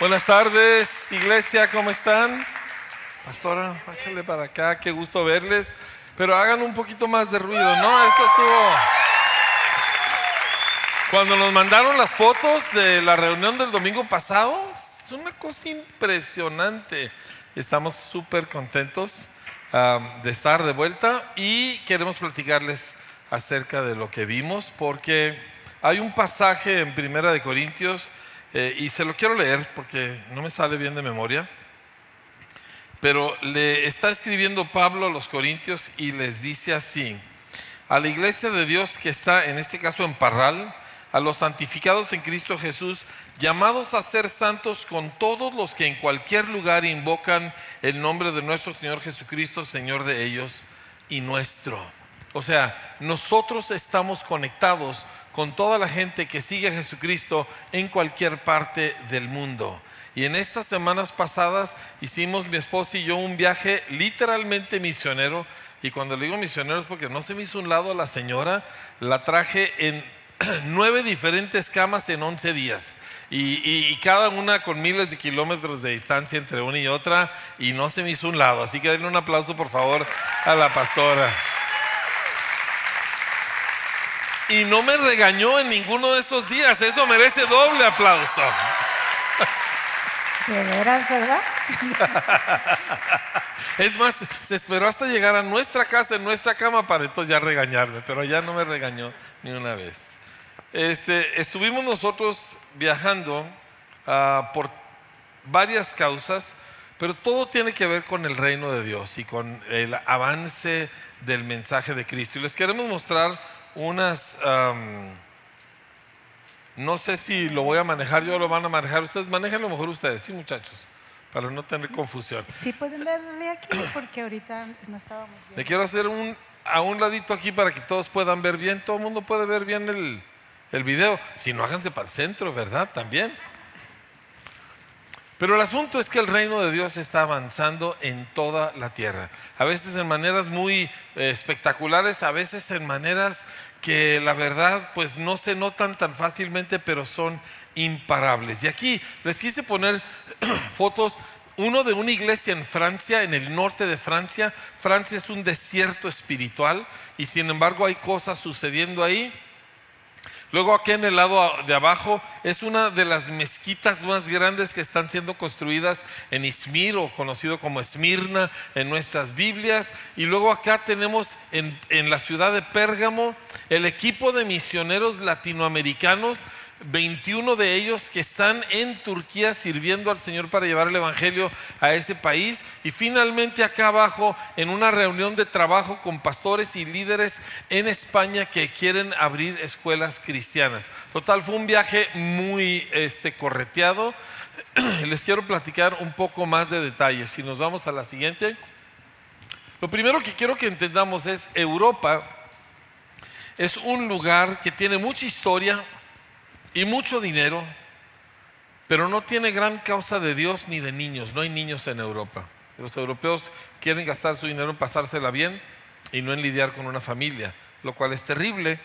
Buenas tardes, iglesia, ¿cómo están? Pastora, pásale para acá, qué gusto verles. Pero hagan un poquito más de ruido, ¿no? Eso estuvo. Cuando nos mandaron las fotos de la reunión del domingo pasado, es una cosa impresionante. Estamos súper contentos um, de estar de vuelta y queremos platicarles acerca de lo que vimos, porque hay un pasaje en Primera de Corintios eh, y se lo quiero leer porque no me sale bien de memoria. Pero le está escribiendo Pablo a los Corintios y les dice así, a la iglesia de Dios que está en este caso en Parral, a los santificados en Cristo Jesús, llamados a ser santos con todos los que en cualquier lugar invocan el nombre de nuestro Señor Jesucristo, Señor de ellos y nuestro. O sea, nosotros estamos conectados con toda la gente que sigue a Jesucristo en cualquier parte del mundo. Y en estas semanas pasadas hicimos mi esposa y yo un viaje literalmente misionero. Y cuando le digo misionero es porque no se me hizo un lado a la señora, la traje en nueve diferentes camas en once días. Y, cada una con miles de kilómetros de distancia entre una y otra. Y no se me hizo un lado. Así que denle un aplauso por favor a la pastora y no me regañó en ninguno de esos días. Eso merece doble aplauso. De veras, ¿verdad? Es más, se esperó hasta llegar a nuestra casa, en nuestra cama, para entonces ya regañarme, pero ya no me regañó ni una vez. Este, estuvimos nosotros viajando ah, por varias causas, pero todo tiene que ver con el reino de Dios y con el avance del mensaje de Cristo. Y les queremos mostrar unas, no sé si lo voy a manejar yo o lo van a manejar ustedes, manejen lo mejor ustedes, sí muchachos, para no tener confusión. Sí pueden verme aquí porque ahorita no estábamos bien. Le quiero hacer un, a un ladito aquí para que todos puedan ver bien, todo el mundo puede ver bien el, el video, si no háganse para el centro, ¿verdad? También. Pero el asunto es que el reino de Dios está avanzando en toda la tierra. A veces en maneras muy eh, espectaculares, a veces en maneras que la verdad pues no se notan tan fácilmente, pero son imparables. Y aquí les quise poner fotos uno de una iglesia en Francia, en el norte de Francia. Francia es un desierto espiritual y sin embargo hay cosas sucediendo ahí Luego aquí en el lado de abajo es una de las mezquitas más grandes que están siendo construidas en Izmir o conocido como Esmirna en nuestras Biblias. Y luego acá tenemos en, en la ciudad de Pérgamo el equipo de misioneros latinoamericanos 21 de ellos que están en Turquía sirviendo al Señor para llevar el Evangelio a ese país. Y finalmente acá abajo, en una reunión de trabajo con pastores y líderes en España que quieren abrir escuelas cristianas. Total, fue un viaje muy este, correteado. Les quiero platicar un poco más de detalles. Si nos vamos a la siguiente. Lo primero que quiero que entendamos es Europa es un lugar que tiene mucha historia, y mucho dinero, pero no tiene gran causa de Dios ni de niños. No hay niños en Europa. Los europeos quieren gastar su dinero en pasársela bien y no en lidiar con una familia, lo cual es terrible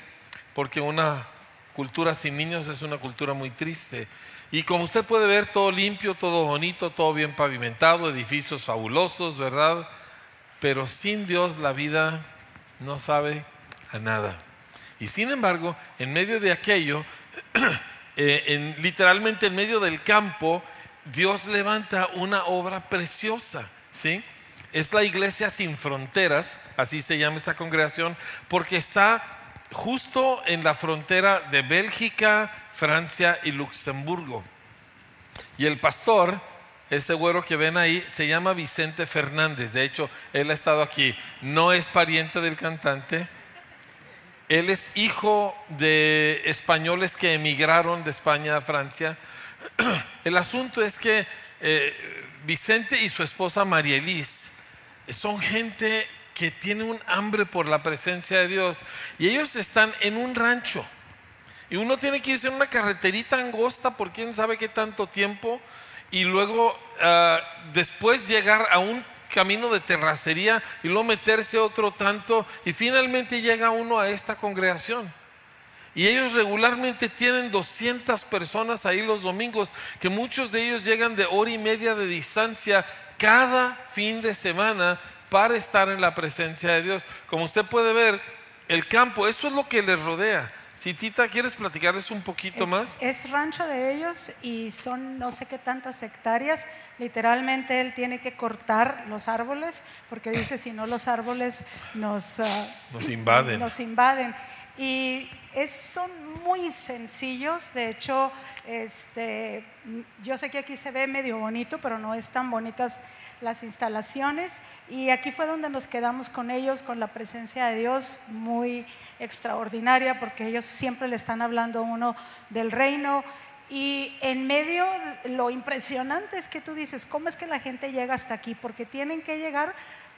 porque una cultura sin niños es una cultura muy triste. Y como usted puede ver, todo limpio, todo bonito, todo bien pavimentado, edificios fabulosos, ¿verdad? Pero sin Dios la vida no sabe a nada. Y sin embargo, en medio de aquello, Eh, literalmente en medio del campo, Dios levanta una obra preciosa, ¿sí? Es la iglesia sin fronteras, así se llama esta congregación, porque está justo en la frontera de Bélgica, Francia y Luxemburgo. Y el pastor, ese güero que ven ahí, se llama Vicente Fernández. De hecho, él ha estado aquí. No es pariente del cantante, él es hijo de españoles que emigraron de España a Francia. El asunto es que eh, Vicente y su esposa María Elis son gente que tiene un hambre por la presencia de Dios y ellos están en un rancho. Y uno tiene que irse en una carreterita angosta por quién sabe qué tanto tiempo y luego ah, después llegar a un camino de terracería y luego meterse otro tanto y finalmente llega uno a esta congregación. Y ellos regularmente tienen 200 personas ahí los domingos, que muchos de ellos llegan de hora y media de distancia cada fin de semana para estar en la presencia de Dios. Como usted puede ver, el campo, eso es lo que les rodea. Si Tita, ¿quieres platicarles un poquito es, más? Es rancho de ellos y son no sé qué tantas hectáreas. Literalmente él tiene que cortar los árboles porque dice si no los árboles nos, uh, nos invaden. Nos invaden. Y es, son muy sencillos, de hecho, este, yo sé que aquí se ve medio bonito, pero no es tan bonitas las instalaciones. Y aquí fue donde nos quedamos con ellos, con la presencia de Dios muy extraordinaria, porque ellos siempre le están hablando a uno del reino. Y en medio, lo impresionante es que tú dices, ¿cómo es que la gente llega hasta aquí? Porque tienen que llegar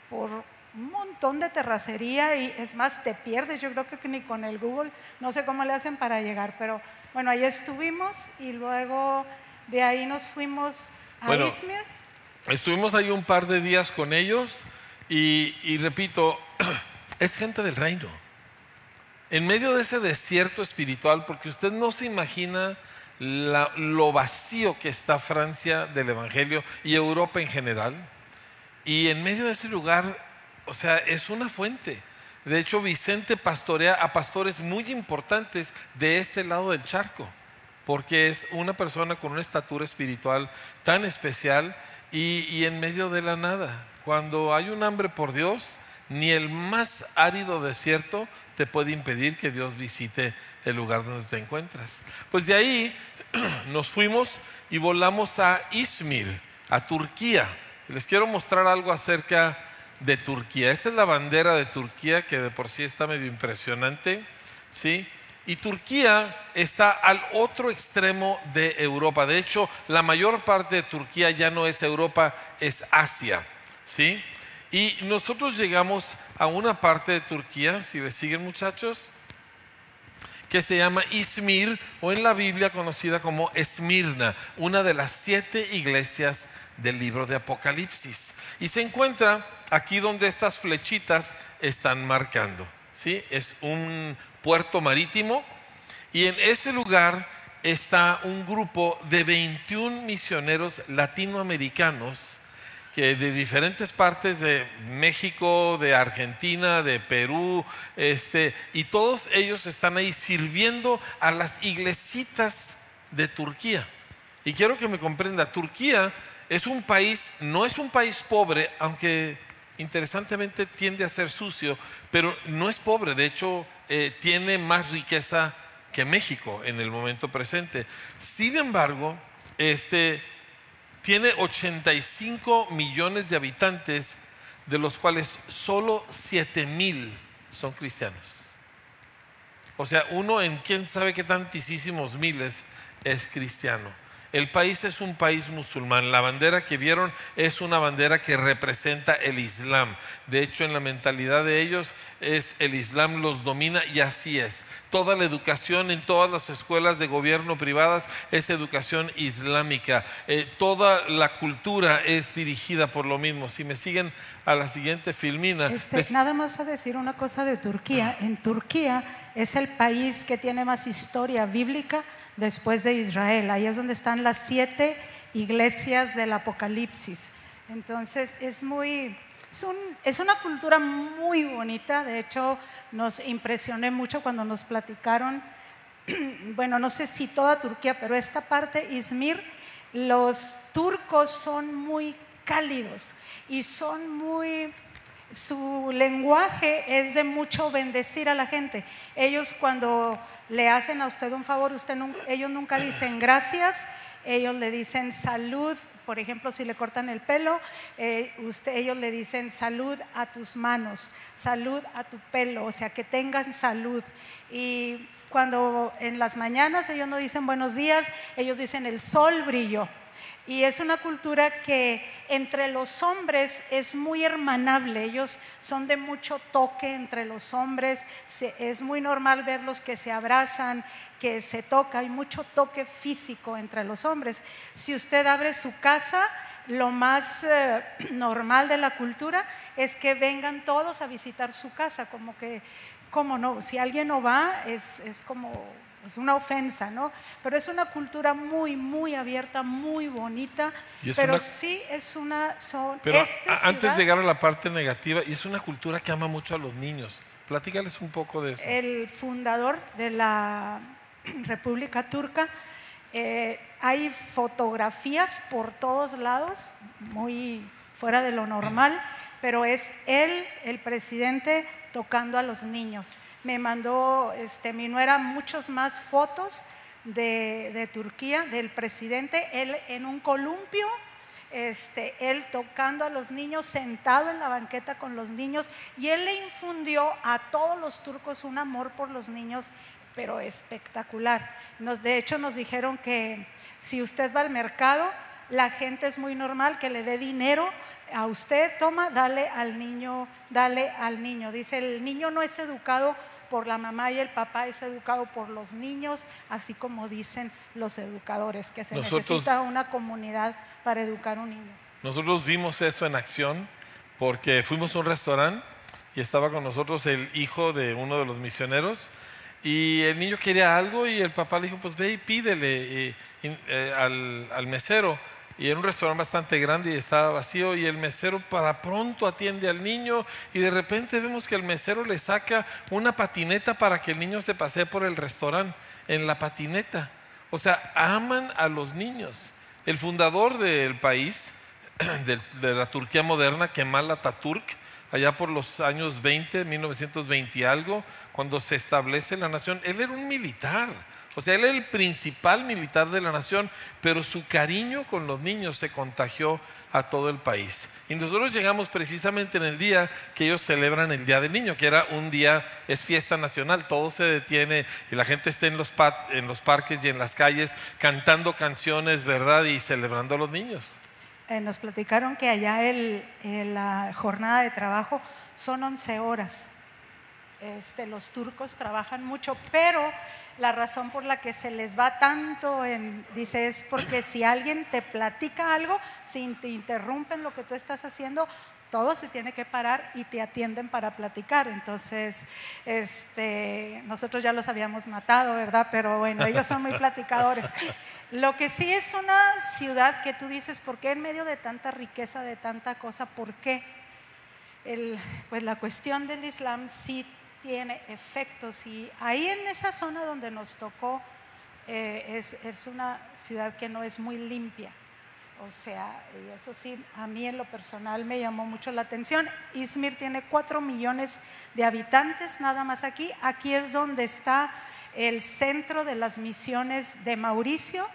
por un montón de terracería y es más, te pierdes, yo creo que ni con el Google, no sé cómo le hacen para llegar, pero bueno, ahí estuvimos y luego de ahí nos fuimos a Izmir. Estuvimos ahí un par de días con ellos y, y repito, es gente del reino. En medio de ese desierto espiritual, porque usted no se imagina la, lo vacío que está Francia del Evangelio y Europa en general, y en medio de ese lugar o sea, es una fuente. De hecho, Vicente pastorea a pastores muy importantes de este lado del charco, porque es una persona con una estatura espiritual tan especial y, en medio de la nada. Cuando hay un hambre por Dios, ni el más árido desierto te puede impedir que Dios visite el lugar donde te encuentras. Pues de ahí nos fuimos y volamos a Izmir, a Turquía. Les quiero mostrar algo acerca de Turquía. Esta es la bandera de Turquía que de por sí está medio impresionante, ¿sí? Y Turquía está al otro extremo de Europa. De hecho, la mayor parte de Turquía ya no es Europa, es Asia, ¿sí? Y nosotros llegamos a una parte de Turquía, si me siguen muchachos, que se llama Izmir o en la Biblia conocida como Esmirna, una de las siete iglesias del libro de Apocalipsis. Y se encuentra aquí donde estas flechitas están marcando. ¿sí? Es un puerto marítimo y en ese lugar está un grupo de 21 misioneros latinoamericanos que de diferentes partes de México, de Argentina, de Perú, este, y todos ellos están ahí sirviendo a las iglesitas de Turquía. Y quiero que me comprenda, Turquía es un país, no es un país pobre, aunque interesantemente tiende a ser sucio, pero no es pobre, de hecho eh, tiene más riqueza que México en el momento presente. Sin embargo, este, tiene 85 millones de habitantes, de los cuales solo 7 mil son cristianos. O sea, uno en quién sabe qué tantísimos miles es cristiano. El país es un país musulmán. La bandera que vieron es una bandera que representa el Islam. De hecho, en la mentalidad de ellos es el Islam los domina y así es. Toda la educación en todas las escuelas de gobierno privadas es educación islámica. Eh, toda la cultura es dirigida por lo mismo. Si me siguen a la siguiente filmina. Este, nada más a decir una cosa de Turquía. En Turquía es el país que tiene más historia bíblica después de Israel. Ahí es donde están las siete iglesias del Apocalipsis. Entonces es muy, es, una cultura muy bonita. De hecho, nos impresioné mucho cuando nos platicaron, bueno, no sé si toda Turquía, pero esta parte, Izmir, los turcos son muy cálidos y son muy su lenguaje es de mucho bendecir a la gente. Ellos cuando le hacen a usted un favor, usted, ellos nunca dicen gracias, ellos le dicen salud. Por ejemplo, si le cortan el pelo, eh, ellos le dicen salud a tus manos, salud a tu pelo, o sea, que tengan salud. Y cuando en las mañanas ellos no dicen buenos días, ellos dicen el sol brilló. Y es una cultura que entre los hombres es muy hermanable. Ellos son de mucho toque entre los hombres. es muy normal verlos que se abrazan, que se tocan. Hay mucho toque físico entre los hombres. Si usted abre su casa, lo más eh, normal de la cultura es que vengan todos a visitar su casa, como que ¿cómo no? Si alguien no va, es, es como es una ofensa, ¿no? Pero es una cultura muy, muy abierta, muy bonita. Pero sí es una... Son, pero antes de llegar a la parte negativa, y es una cultura que ama mucho a los niños. Platícales un poco de eso. El fundador de la República Turca, eh, hay fotografías por todos lados, muy fuera de lo normal, pero es él, el presidente, tocando a los niños. Me mandó este, mi nuera muchas más fotos de, Turquía, del presidente, él en un columpio, este, él tocando a los niños, sentado en la banqueta con los niños, y él le infundió a todos los turcos un amor por los niños, pero espectacular. De hecho, nos dijeron que si usted va al mercado, la gente es muy normal que le dé dinero a usted, toma, dale al niño, dale al niño. Dice, el niño no es educado por la mamá y el papá es educado por los niños, así como dicen los educadores, que se necesita una comunidad para educar a un niño. Nosotros vimos eso en acción porque fuimos a un restaurante y estaba con nosotros el hijo de uno de los misioneros y el niño quería algo y el papá le dijo, pues ve y pídele eh, al, al mesero y era un restaurante bastante grande y estaba vacío y el mesero para pronto atiende al niño y de repente vemos que el mesero le saca una patineta para que el niño se pase por el restaurante en la patineta. O sea, aman a los niños. El fundador del país, de, la Turquía moderna, Kemal Atatürk, allá por los años 20, 1920 y algo, cuando se establece la nación, él era un militar. O sea, él era el principal militar de la nación, pero su cariño con los niños se contagió a todo el país. Y nosotros llegamos precisamente en el día que ellos celebran el Día del Niño, que era un día, es fiesta nacional, todo se detiene y la gente está en los, en los parques y en las calles cantando canciones, ¿verdad? Y celebrando a los niños. Eh, nos platicaron que allá el, la jornada de trabajo son 11 horas. Este, los turcos trabajan mucho, pero la razón por la que se les va tanto, en, dice, es porque si alguien te platica algo, si te interrumpen lo que tú estás haciendo, todo se tiene que parar y te atienden para platicar. Entonces, este, nosotros ya los habíamos matado, ¿verdad? Pero bueno, ellos son muy platicadores. Lo que sí es una ciudad que tú dices, ¿por qué en medio de tanta riqueza, de tanta cosa, por qué? El, pues la cuestión del Islam sí tiene efectos y ahí en esa zona donde nos tocó eh, es, es, una ciudad que no es muy limpia. O sea, eso sí, a mí en lo personal me llamó mucho la atención. Izmir tiene cuatro millones de habitantes nada más aquí. Aquí es donde está el centro de las misiones de Mauricio.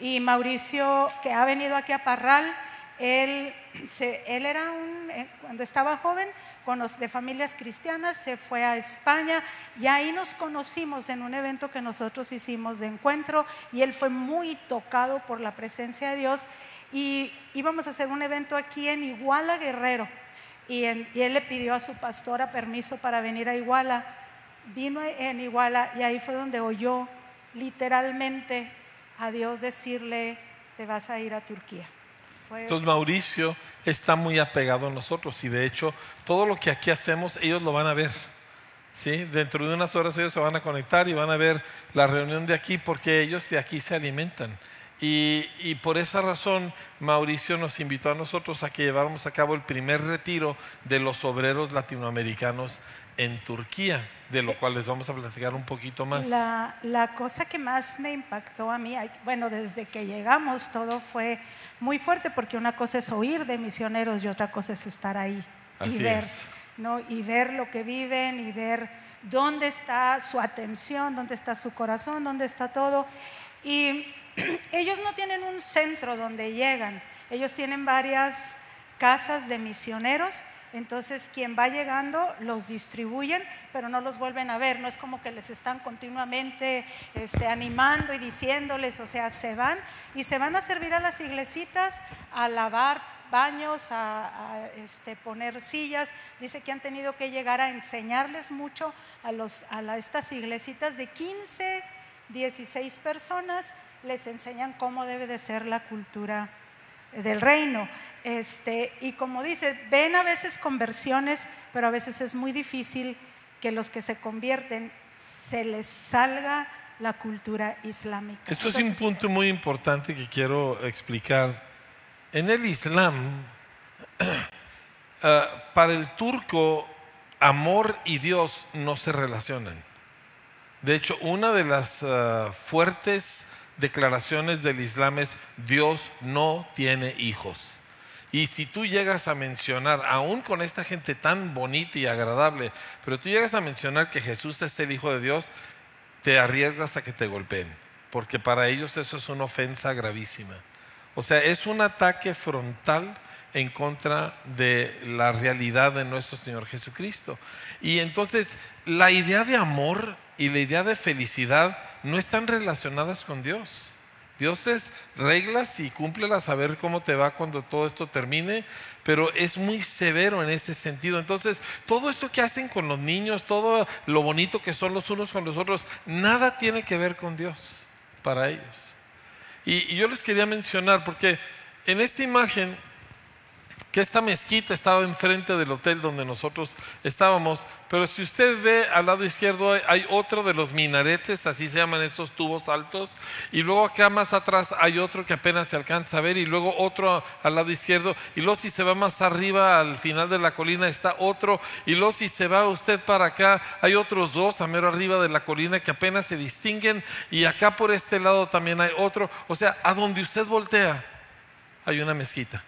Y Mauricio, que ha venido aquí a Parral, él, era un, eh, cuando estaba joven, de familias cristianas, se fue a España y ahí nos conocimos en un evento que nosotros hicimos de encuentro y él fue muy tocado por la presencia de Dios y íbamos a hacer un evento aquí en Iguala Guerrero y, y él le pidió a su pastora permiso para venir a Iguala. Vino en Iguala y ahí fue donde oyó literalmente a Dios decirle, te vas a ir a Turquía. Entonces Mauricio está muy apegado a nosotros y de hecho todo lo que aquí hacemos ellos lo van a ver. ¿sí? Dentro de unas horas ellos se van a conectar y van a ver la reunión de aquí porque ellos de aquí se alimentan. Y, y, por esa razón Mauricio nos invitó a nosotros a que lleváramos a cabo el primer retiro de los obreros latinoamericanos en Turquía, de lo cual les vamos a platicar un poquito más. La, la cosa que más me impactó a mí, bueno, desde que llegamos todo fue muy fuerte porque una cosa es oír de misioneros y otra cosa es estar ahí y ver, ¿no? Y ver lo que viven y ver dónde está su atención, dónde está su corazón, dónde está todo. Y ellos no tienen un centro donde llegan, ellos tienen varias casas de misioneros entonces, quien va llegando los distribuyen, pero no los vuelven a ver. No es como que les están continuamente este, animando y diciéndoles, o sea, se van y se van a servir a las iglesitas, a lavar baños, a, este, poner sillas. Dice que han tenido que llegar a enseñarles mucho a, estas iglesitas de 15, 16 personas. Les enseñan cómo debe de ser la cultura del reino. Este, y como dice, ven a veces conversiones, pero a veces es muy difícil que los que se convierten se les salga la cultura islámica. Esto es un punto muy importante que quiero explicar. En el Islam, ah, para el turco, amor y Dios no se relacionan. De hecho, una de las ah, fuertes declaraciones del Islam es Dios no tiene hijos. Y si tú llegas a mencionar, aún con esta gente tan bonita y agradable, pero tú llegas a mencionar que Jesús es el Hijo de Dios, te arriesgas a que te golpeen, porque para ellos eso es una ofensa gravísima. O sea, es un ataque frontal en contra de la realidad de nuestro Señor Jesucristo. Y entonces la idea de amor y la idea de felicidad no están relacionadas con Dios. Dios es reglas y cúmplelas a ver cómo te va cuando todo esto termine, pero es muy severo en ese sentido. Entonces, todo esto que hacen con los niños, todo lo bonito que son los unos con los otros, nada tiene que ver con Dios para ellos. Y, y yo les quería mencionar, porque en esta imagen, esta mezquita estaba enfrente del hotel donde nosotros estábamos, pero si usted ve al lado izquierdo hay otro de los minaretes, así se llaman esos tubos altos, y luego acá más atrás hay otro que apenas se alcanza a ver, y luego otro al lado izquierdo, y luego si se va más arriba al final de la colina está otro, y luego si se va usted para acá hay otros dos a mero arriba de la colina que apenas se distinguen, y acá por este lado también hay otro, o sea, a donde usted voltea hay una mezquita.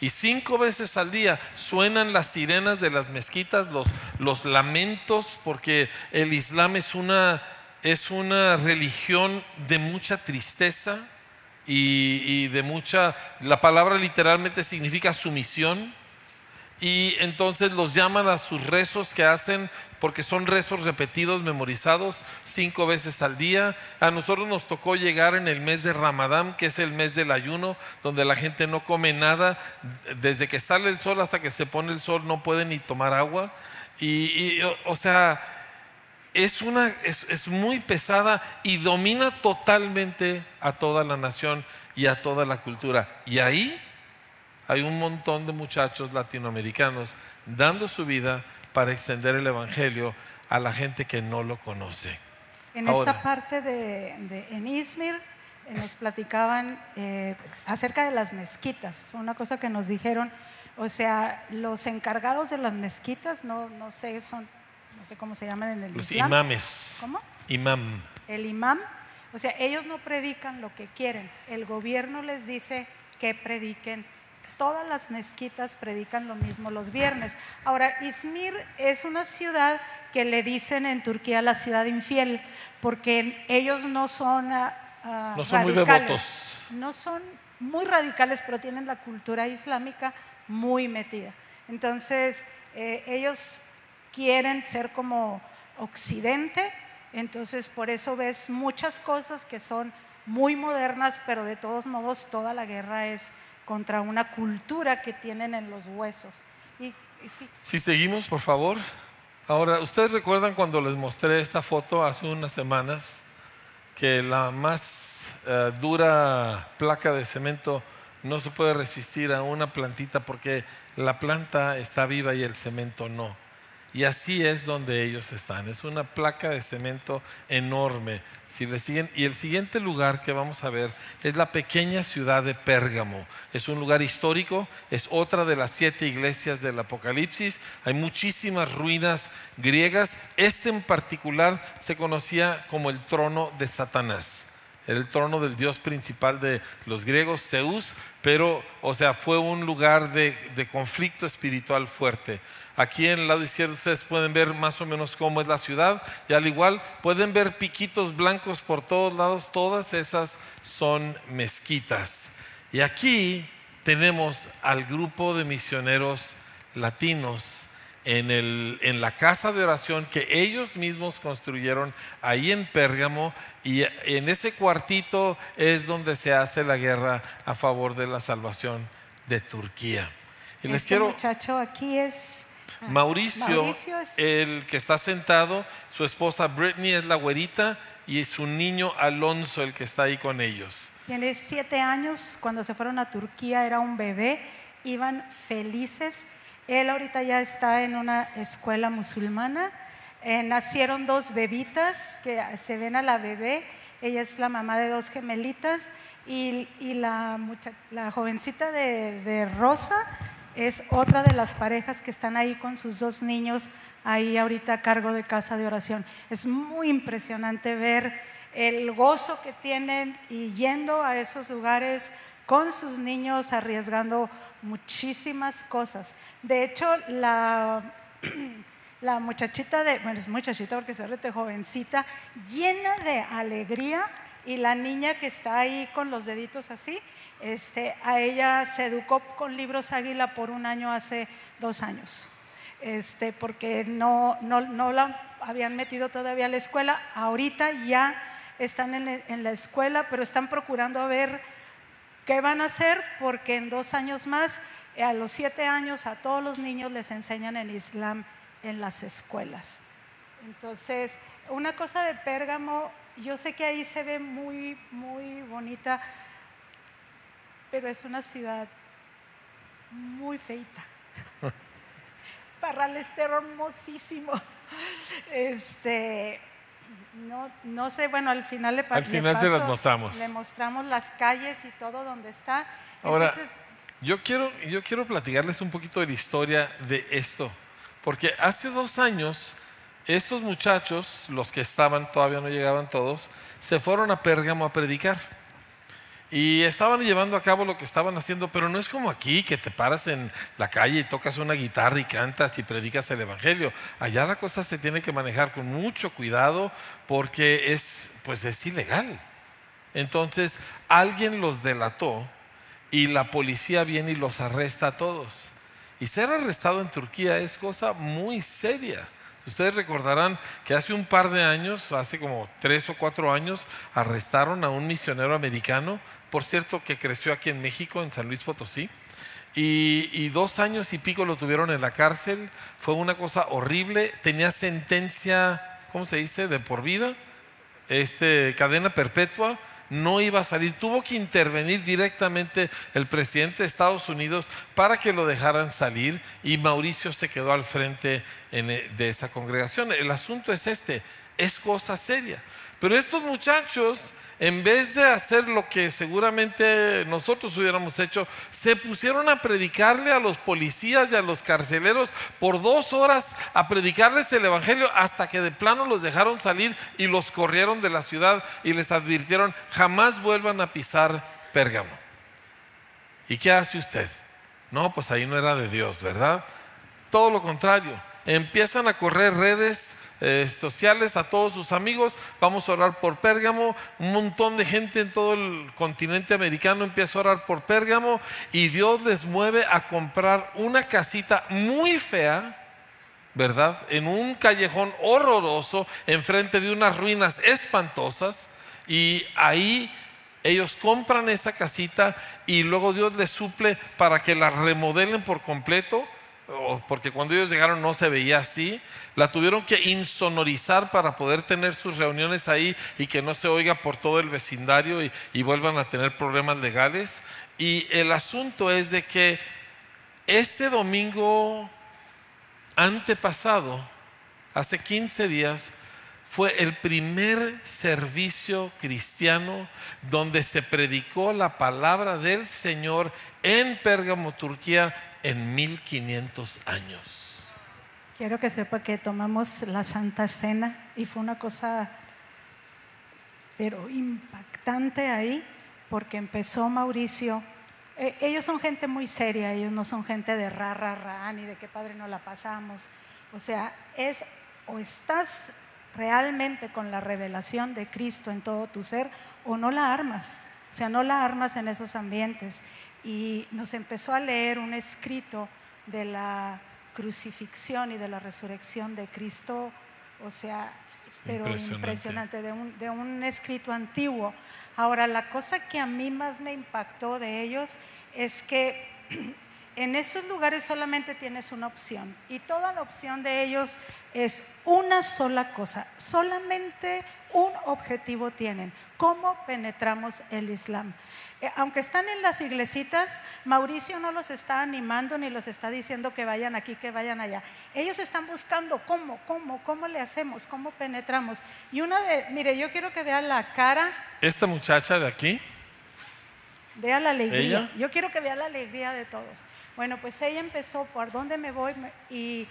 Y cinco veces al día suenan las sirenas de las mezquitas, los, los lamentos, porque el Islam es una, es una religión de mucha tristeza y, y de mucha, la palabra literalmente significa sumisión. Y entonces los llaman a sus rezos que hacen, porque son rezos repetidos, memorizados cinco veces al día. A nosotros nos tocó llegar en el mes de Ramadán, que es el mes del ayuno, donde la gente no come nada. Desde que sale el sol hasta que se pone el sol no puede ni tomar agua. Y, o sea, es, una, es, es muy pesada y domina totalmente a toda la nación y a toda la cultura. Y ahí hay un montón de muchachos latinoamericanos dando su vida para extender el Evangelio a la gente que no lo conoce. En Ahora. esta parte de, de- en Izmir eh, nos platicaban eh, acerca de las mezquitas. Fue una cosa que nos dijeron. O sea, los encargados de las mezquitas, no, no sé, son, no sé cómo se llaman en el Los Islam. imames. ¿Cómo? Imam. El imam. O sea, ellos no predican lo que quieren. El gobierno les dice que prediquen. Todas las mezquitas predican lo mismo los viernes. Ahora, Izmir es una ciudad que le dicen en Turquía la ciudad infiel, porque ellos no son, ah, ah, No son muy radicales. devotos. No son muy radicales, pero tienen la cultura islámica muy metida. Entonces, eh, ellos quieren ser como Occidente, entonces por eso ves muchas cosas que son muy modernas, pero de todos modos toda la guerra es contra una cultura que tienen en los huesos. Y, y sí, Si seguimos, por favor. Ahora, ¿ustedes recuerdan cuando les mostré esta foto hace unas semanas? Que la más eh, dura placa de cemento no se puede resistir a una plantita porque la planta está viva y el cemento no. Y así es donde ellos están. Es una placa de cemento enorme. Y el siguiente lugar que vamos a ver es la pequeña ciudad de Pérgamo. Es un lugar histórico, es otra de las siete iglesias del Apocalipsis. Hay muchísimas ruinas griegas. Este en particular se conocía como el trono de Satanás. El trono del dios principal de los griegos, Zeus, pero, o sea, fue un lugar de, de conflicto espiritual fuerte. Aquí en el lado izquierdo ustedes pueden ver más o menos cómo es la ciudad y al igual pueden ver piquitos blancos por todos lados, todas esas son mezquitas. Y aquí tenemos al grupo de misioneros latinos en, el- en la casa de oración que ellos mismos construyeron ahí en Pérgamo y en ese cuartito es donde se hace la guerra a favor de la salvación de Turquía. Y les este quiero... muchacho aquí es ah, Mauricio, Mauricio es- el que está sentado, su esposa Brittany es la güerita y su niño Alonso el que está ahí con ellos. Tiene siete años, cuando se fueron a Turquía era un bebé, iban felices. Él ahorita ya está en una escuela musulmana Eh, nacieron dos bebitas que se ven a la bebé. Ella es la mamá de dos gemelitas y, y la, mucha- la jovencita de, de Rosa es otra de las parejas que están ahí con sus dos niños ahí ahorita a cargo de casa de oración. Es muy impresionante ver el gozo que tienen y yendo a esos lugares con sus niños arriesgando muchísimas cosas. De hecho, la, la muchachita de, bueno, es muchachita porque se rete jovencita, llena de alegría y la niña que está ahí con los deditos así, este, a ella se educó con libros águila por un año hace dos años, este, porque no, no, no la habían metido todavía a la escuela, ahorita ya están en, la- en la escuela, pero están procurando ver ¿Qué van a hacer? Porque en dos años más, eh, a los siete años, a todos los niños les enseñan el Islam en las escuelas. Entonces, una cosa de Pérgamo, yo sé que ahí se ve muy, muy bonita, pero es una ciudad muy feita. Parral está hermosísimo. Este, no, no sé, bueno, al final le Al le final se las mostramos. Le mostramos las calles y todo donde está. Ahora, Entonces, yo quiero, yo quiero platicarles un poquito de la historia de esto, porque hace dos años estos muchachos, los que estaban, todavía no llegaban todos, se fueron a Pérgamo a predicar. Y estaban llevando a cabo lo que estaban haciendo, pero no es como aquí, que te paras en la calle y tocas una guitarra y cantas y predicas el Evangelio. Allá la cosa se tiene que manejar con mucho cuidado porque es, pues es ilegal. Entonces, alguien los delató y la policía viene y los arresta a todos. Y ser arrestado en Turquía es cosa muy seria. Ustedes recordarán que hace un par de años, hace como tres o cuatro años, arrestaron a un misionero americano, por cierto, que creció aquí en México, en San Luis Potosí. Y, dos años y pico lo tuvieron en la cárcel. Fue una cosa horrible. Tenía sentencia, ¿cómo se dice?, de por vida este, cadena perpetua, no iba a salir. Tuvo que intervenir directamente el presidente de Estados Unidos para que lo dejaran salir y Mauricio se quedó al frente en, eh, de esa congregación. El asunto es este, es cosa seria. Pero estos muchachos, en vez de hacer lo que seguramente nosotros hubiéramos hecho, se pusieron a predicarle a los policías y a los carceleros por dos horas, a predicarles el Evangelio hasta que de plano los dejaron salir y los corrieron de la ciudad y les advirtieron, jamás vuelvan a pisar Pérgamo. ¿Y qué hace usted? No, pues ahí no era de Dios, ¿verdad? Todo lo contrario, empiezan a correr redes eh, sociales a todos sus amigos, vamos a orar por Pérgamo, un montón de gente en todo el continente americano empieza a orar por Pérgamo. Y Dios les mueve a comprar una casita muy fea, ¿verdad? En un callejón horroroso, enfrente de unas ruinas espantosas. Y ahí ellos compran esa casita y luego Dios les suple para que la remodelen por completo, porque cuando ellos llegaron no se veía así. La tuvieron que insonorizar para poder tener sus reuniones ahí y que no se oiga por todo el vecindario y, y vuelvan a tener problemas legales. Y el asunto es de que este domingo antepasado, hace 15 días, fue el primer servicio cristiano donde se predicó la palabra del Señor en Pérgamo, Turquía, en 1500 años. quiero que sepa que tomamos la Santa Cena y fue una cosa, pero impactante ahí, porque empezó Mauricio. eh, ellos son gente muy seria, ellos no son gente de ra, ra, ra, ni de qué padre no la pasamos. O sea, es o estás realmente con la revelación de Cristo en todo tu ser o no la armas. O sea, no la armas en esos ambientes. Y nos empezó a leer un escrito de la crucifixión y de la resurrección de Cristo, o sea, pero Impresionante. impresionante, de, un, de un escrito antiguo. Ahora, la cosa que a mí más me impactó de ellos es que en esos lugares solamente tienes una opción y toda la opción de ellos es una sola cosa, solamente un objetivo tienen, cómo penetramos el Islam. Eh, aunque están en las iglesitas, Mauricio no los está animando ni los está diciendo que vayan aquí, que vayan allá. Ellos están buscando cómo, cómo, cómo le hacemos, cómo penetramos. Y una de, mire, yo quiero que vean la cara. Esta muchacha de aquí. Vea la alegría. Yo quiero que vea la alegría de todos. Bueno, pues ella empezó por dónde me voy y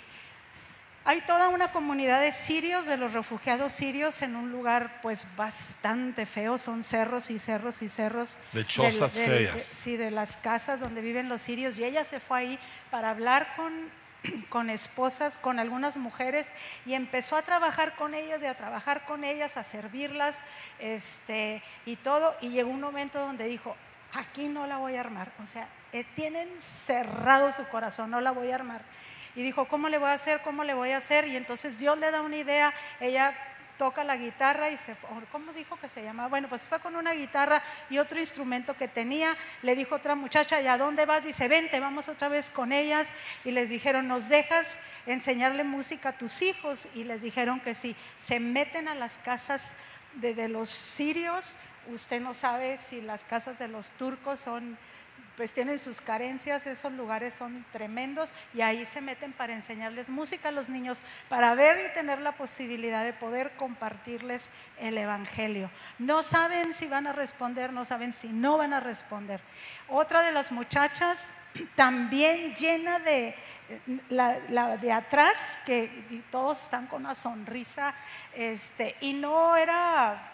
hay toda una comunidad de sirios, de los refugiados sirios, en un lugar pues bastante feo, son cerros y cerros y cerros. De chozas feas. sí, de las casas donde viven los sirios. Y ella se fue ahí para hablar con, con esposas, con algunas mujeres, y empezó a trabajar con ellas, y a trabajar con ellas, a servirlas, este, y todo. Y llegó un momento donde dijo, aquí no la voy a armar. O sea, eh, tienen cerrado su corazón, no la voy a armar y dijo, ¿cómo le voy a hacer? ¿Cómo le voy a hacer? Y entonces Dios le da una idea, ella toca la guitarra y se ¿cómo dijo que se llamaba? Bueno, pues fue con una guitarra y otro instrumento que tenía. Le dijo otra muchacha, ¿y a dónde vas? Dice, vente, vamos otra vez con ellas. Y les dijeron, ¿nos dejas enseñarle música a tus hijos? Y les dijeron que sí. Se meten a las casas de los sirios. Usted no sabe si las casas de los turcos son pues tienen sus carencias, esos lugares son tremendos y ahí se meten para enseñarles música a los niños, para ver y tener la posibilidad de poder compartirles el Evangelio. No saben si van a responder, no saben si no van a responder. Otra de las muchachas también llena de la, de atrás, que todos están con una sonrisa, este, y no era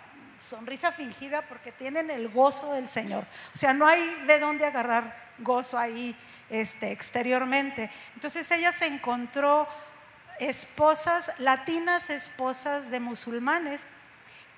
sonrisa fingida porque tienen el gozo del Señor. O sea, no hay de dónde agarrar gozo ahí este, exteriormente. Entonces ella se encontró esposas, latinas esposas de musulmanes,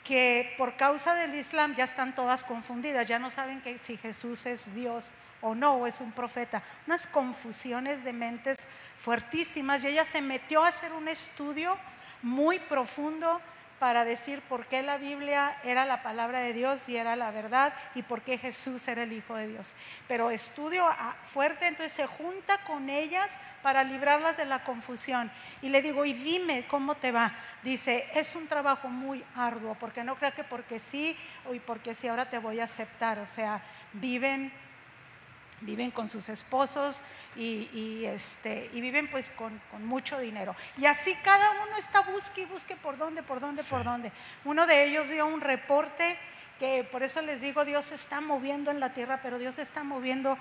que por causa del Islam ya están todas confundidas, ya no saben que si Jesús es Dios o no, o es un profeta. Unas confusiones de mentes fuertísimas y ella se metió a hacer un estudio muy profundo para decir por qué la Biblia era la palabra de Dios y era la verdad y por qué Jesús era el Hijo de Dios. Pero estudio fuerte, entonces se junta con ellas para librarlas de la confusión. Y le digo, y dime cómo te va. Dice, es un trabajo muy arduo, porque no creo que porque sí y porque sí ahora te voy a aceptar. O sea, viven viven con sus esposos y, este, y viven pues con, mucho dinero. Y así cada uno está busque y busque por dónde, por dónde, por dónde. Uno de ellos dio un reporte que por eso les digo, Dios está moviendo en la tierra, pero Dios está moviendo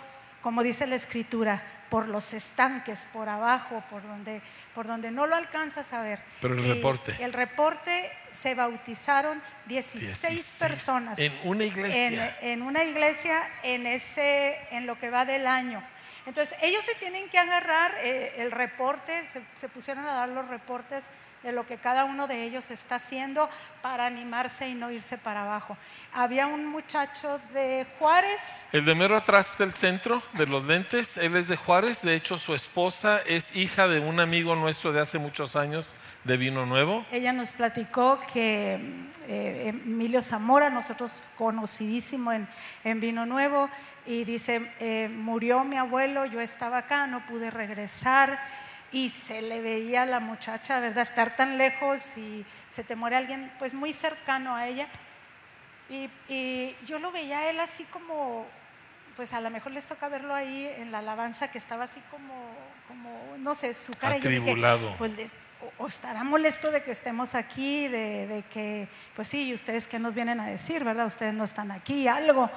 como dice la escritura, por los estanques, por abajo, por donde, por donde no lo alcanzas a ver. Pero el reporte. El reporte se bautizaron 16, personas. En una iglesia. En, una iglesia en, ese, en lo que va del año. Entonces, ellos se tienen que agarrar eh, el reporte, se, se pusieron a dar los reportes de lo que cada uno de ellos está haciendo para animarse y no irse para abajo. Había un muchacho de Juárez. El de mero atrás del centro de los lentes, él es de Juárez, de hecho su esposa es hija de un amigo nuestro de hace muchos años de Vino Nuevo. Ella nos platicó que eh, Emilio Zamora, nosotros conocidísimo en, en Vino Nuevo, y dice, eh, murió mi abuelo, yo estaba acá, no pude regresar y se le veía a la muchacha, ¿verdad? Estar tan lejos y se te muere alguien pues muy cercano a ella. Y, yo lo veía a él así como, pues a lo mejor les toca verlo ahí en la alabanza que estaba así como, como no sé, su cara. Atribulado. pues o, estará molesto de que estemos aquí, de, de que, pues sí, ¿y ustedes qué nos vienen a decir, verdad? Ustedes no están aquí, algo.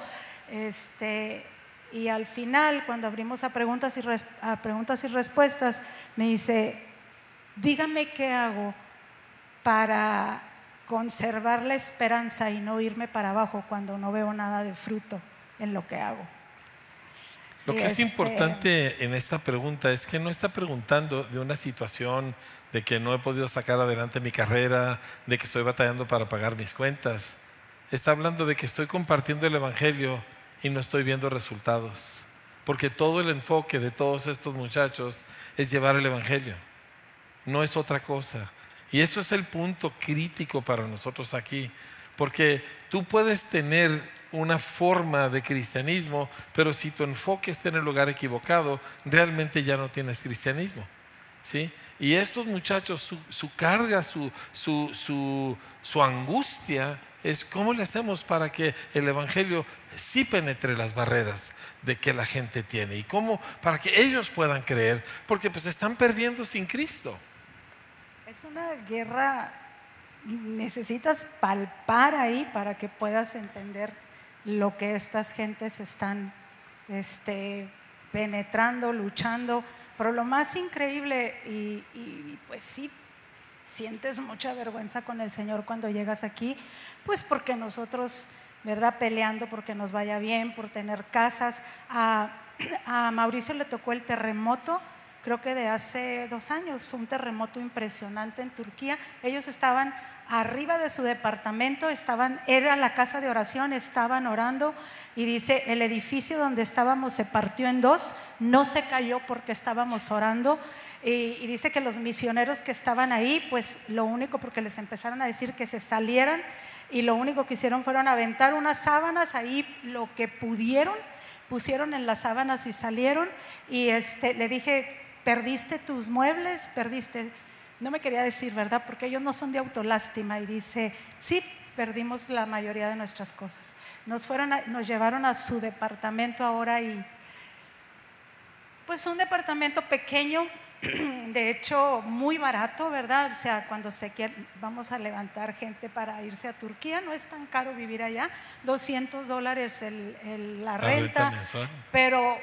Este, y al final, cuando abrimos a preguntas y, a preguntas y respuestas, me dice, dígame qué hago para conservar la esperanza y no irme para abajo cuando no veo nada de fruto en lo que hago. Lo que es este, importante en esta pregunta es que no está preguntando de una situación de que no he podido sacar adelante mi carrera, de que estoy batallando para pagar mis cuentas. Está hablando de que estoy compartiendo el Evangelio y no estoy viendo resultados. Porque todo el enfoque de todos estos muchachos es llevar el Evangelio. No es otra cosa. Y eso es el punto crítico para nosotros aquí. Porque tú puedes tener una forma de cristianismo, pero si tu enfoque está en el lugar equivocado, realmente ya no tienes cristianismo. ¿sí? Y estos muchachos, su, carga, su, su, su angustia es cómo le hacemos para que el Evangelio sí penetre las barreras de que la gente tiene y cómo para que ellos puedan creer, porque pues están perdiendo sin Cristo. Es una guerra, necesitas palpar ahí para que puedas entender lo que estas gentes están este, penetrando, luchando. Pero lo más increíble, y, y pues sí sientes mucha vergüenza con el Señor cuando llegas aquí, pues porque nosotros, ¿verdad? Peleando porque nos vaya bien, por tener casas. A, a Mauricio le tocó el terremoto, creo que de hace dos años, fue un terremoto impresionante en Turquía. Ellos estaban arriba de su departamento, estaban, era la casa de oración, estaban orando y dice, el edificio donde estábamos se partió en dos, no se cayó porque estábamos orando y, y dice que los misioneros que estaban ahí, pues lo único porque les empezaron a decir que se salieran y lo único que hicieron fueron aventar unas sábanas ahí, lo que pudieron, pusieron en las sábanas y salieron y este, le dije, perdiste tus muebles, perdiste no me quería decir, ¿verdad? Porque ellos no son de autolástima y dice, sí, perdimos la mayoría de nuestras cosas. Nos, fueron nos llevaron a su departamento ahora y pues un departamento pequeño, de hecho muy barato, ¿verdad? O sea, cuando se quiere, vamos a levantar gente para irse a Turquía, no es tan caro vivir allá, 200 dólares el, la, renta, renta pero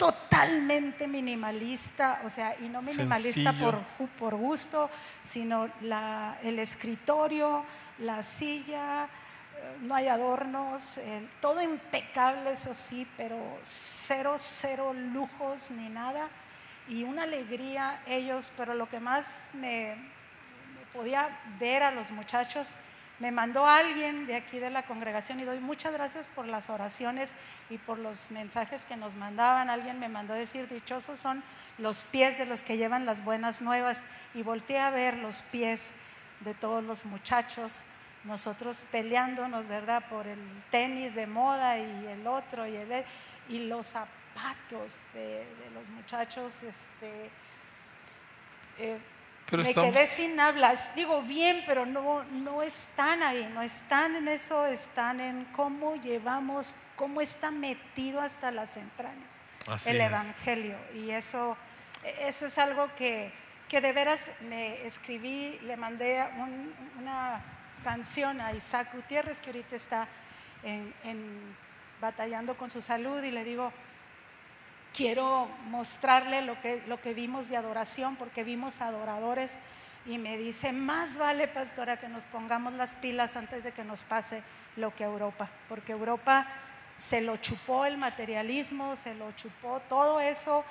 totalmente minimalista, o sea, y no minimalista por, por, gusto, sino la, el escritorio, la silla, eh, no hay adornos, eh, todo impecable, eso sí, pero cero, cero lujos ni nada, y una alegría ellos, pero lo que más me, me podía ver a los muchachos, me mandó alguien de aquí de la congregación y doy muchas gracias por las oraciones y por los mensajes que nos mandaban. Alguien me mandó decir, dichosos son los pies de los que llevan las buenas nuevas y volteé a ver los pies de todos los muchachos, nosotros peleándonos, ¿verdad? Por el tenis de moda y el otro y, el, y los zapatos de, los muchachos, este... Eh, me quedé sin hablas. Digo bien, pero no, no están ahí, no están en eso, están en cómo llevamos, cómo está metido hasta las entrañas el Evangelio. Y eso, eso es algo que, que de veras me escribí, le mandé una canción a Isaac Gutiérrez, que ahorita está en, batallando con su salud, y le digo, quiero mostrarle lo que, lo que vimos de adoración, porque vimos adoradores y me dice, más vale, pastora, que nos pongamos las pilas antes de que nos pase lo que Europa, porque Europa se lo chupó el materialismo, se lo chupó todo eso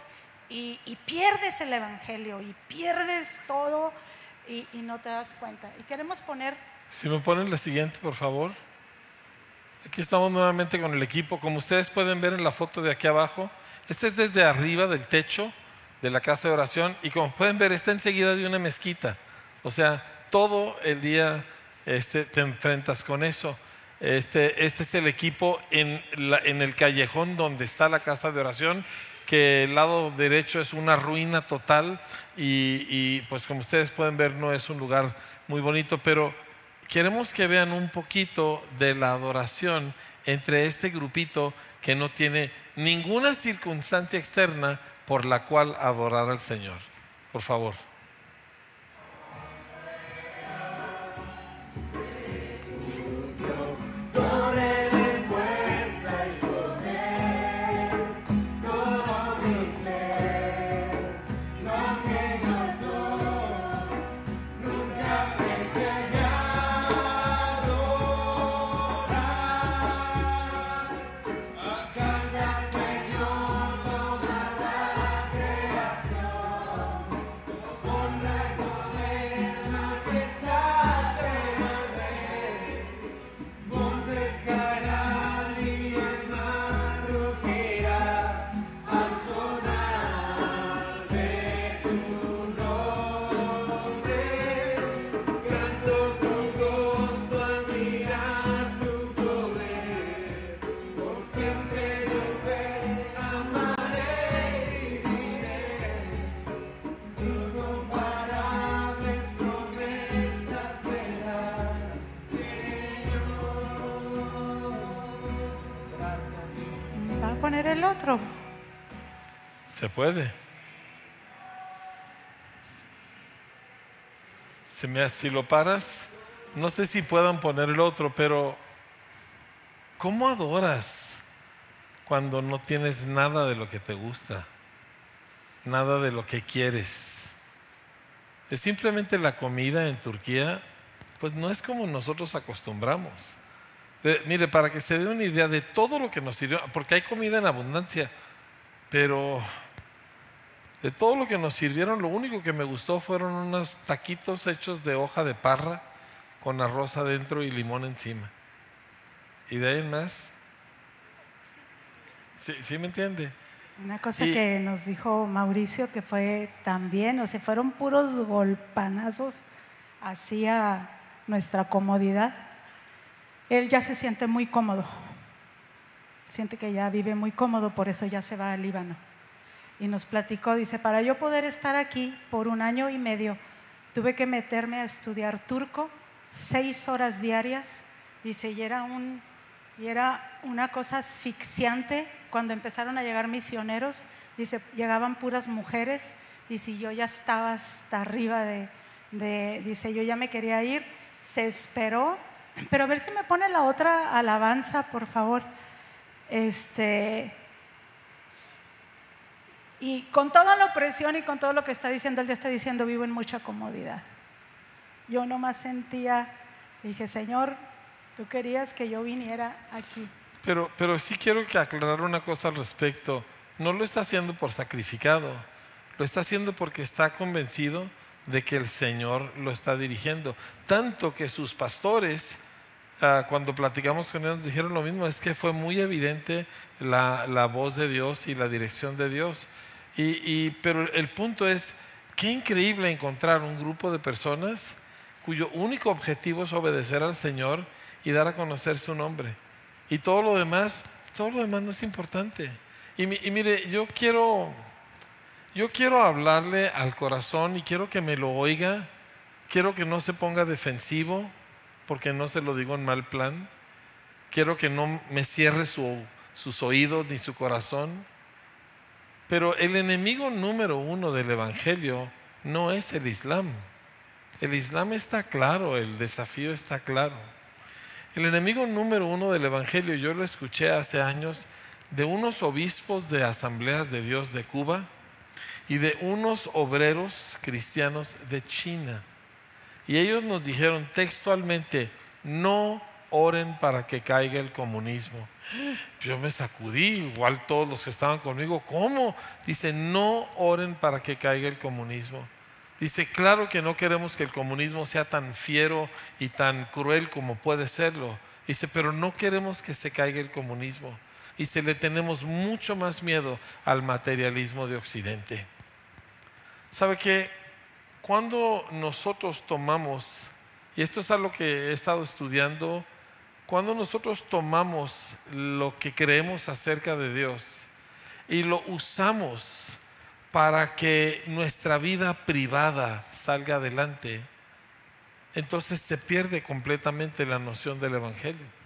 y, pierdes el Evangelio y pierdes todo y, y, no te das cuenta. Y queremos poner... Si me ponen la siguiente, por favor. Aquí estamos nuevamente con el equipo. Como ustedes pueden ver en la foto de aquí abajo, este es desde arriba del techo de la casa de oración y como pueden ver está enseguida de una mezquita. O sea, todo el día este, te enfrentas con eso. Este, este es el equipo en, el callejón donde está la casa de oración, que el lado derecho es una ruina total y pues como ustedes pueden ver no es un lugar muy bonito, pero queremos que vean un poquito de la adoración entre este grupito que no tiene ninguna circunstancia externa por la cual adorar al Señor. Por favor. Poner el otro. Se puede. Se me, si lo paras, no sé si puedan poner el otro, pero ¿cómo adoras cuando no tienes nada de lo que te gusta? Nada de lo que quieres. Es simplemente la comida en Turquía, pues no es como nosotros acostumbramos. Mire, para que se dé una idea de todo lo que nos sirvió, porque hay comida en abundancia, pero de todo lo que nos sirvieron, lo único que me gustó fueron unos taquitos hechos de hoja de parra con arroz adentro y limón encima. Y de ahí más. ¿Sí, ¿sí me entiende? Una cosa que nos dijo Mauricio que fue también, o sea, fueron puros golpanazos hacia nuestra comodidad. Él ya se siente muy cómodo, siente que ya vive muy cómodo, por eso ya se va al Líbano. Y nos platicó, dice, para yo poder estar aquí por un año y medio, tuve que meterme a estudiar turco seis horas diarias, dice, y era, un, y era una cosa asfixiante cuando empezaron a llegar misioneros, dice, llegaban puras mujeres, dice, yo ya estaba hasta arriba de, de, dice, yo ya me quería ir, se esperó, pero a ver si me pone la otra alabanza, por favor. Este, y con toda la opresión y con todo lo que está diciendo, él ya está diciendo, vivo en mucha comodidad. Yo nomás sentía, dije, Señor, tú querías que yo viniera aquí. Pero, pero sí quiero que aclarar una cosa al respecto. No lo está haciendo por sacrificado, lo está haciendo porque está convencido de que el Señor lo está dirigiendo. Tanto que sus pastores, ah, cuando platicamos con ellos, dijeron lo mismo, es que fue muy evidente la, voz de Dios y la dirección de Dios. Y, pero el punto es, qué increíble encontrar un grupo de personas cuyo único objetivo es obedecer al Señor y dar a conocer su nombre. Y todo lo demás, todo lo demás no es importante. Y, mire, yo quiero, yo quiero hablarle al corazón y quiero que me lo oiga. Quiero que no se ponga defensivo, porque no se lo digo en mal plan. Quiero que no me cierre sus oídos ni su corazón. Pero el enemigo número uno del Evangelio no es el Islam. El Islam está claro, el desafío está claro. El enemigo número uno del Evangelio, yo lo escuché hace años de unos obispos de asambleas de Dios de Cuba y de unos obreros cristianos de China. Y ellos nos dijeron textualmente, no oren para que caiga el comunismo. Yo me sacudí, igual todos los que estaban conmigo, ¿cómo? Dice, no oren para que caiga el comunismo. Dice, claro que no queremos que el comunismo sea tan fiero y tan cruel como puede serlo. Dice, pero no queremos que se caiga el comunismo. Se le tenemos mucho más miedo al materialismo de Occidente. ¿Sabe qué? Cuando nosotros tomamos, y esto es algo que he estado estudiando cuando nosotros tomamos lo que creemos acerca de Dios y lo usamos para que nuestra vida privada salga adelante, entonces se pierde completamente la noción del Evangelio.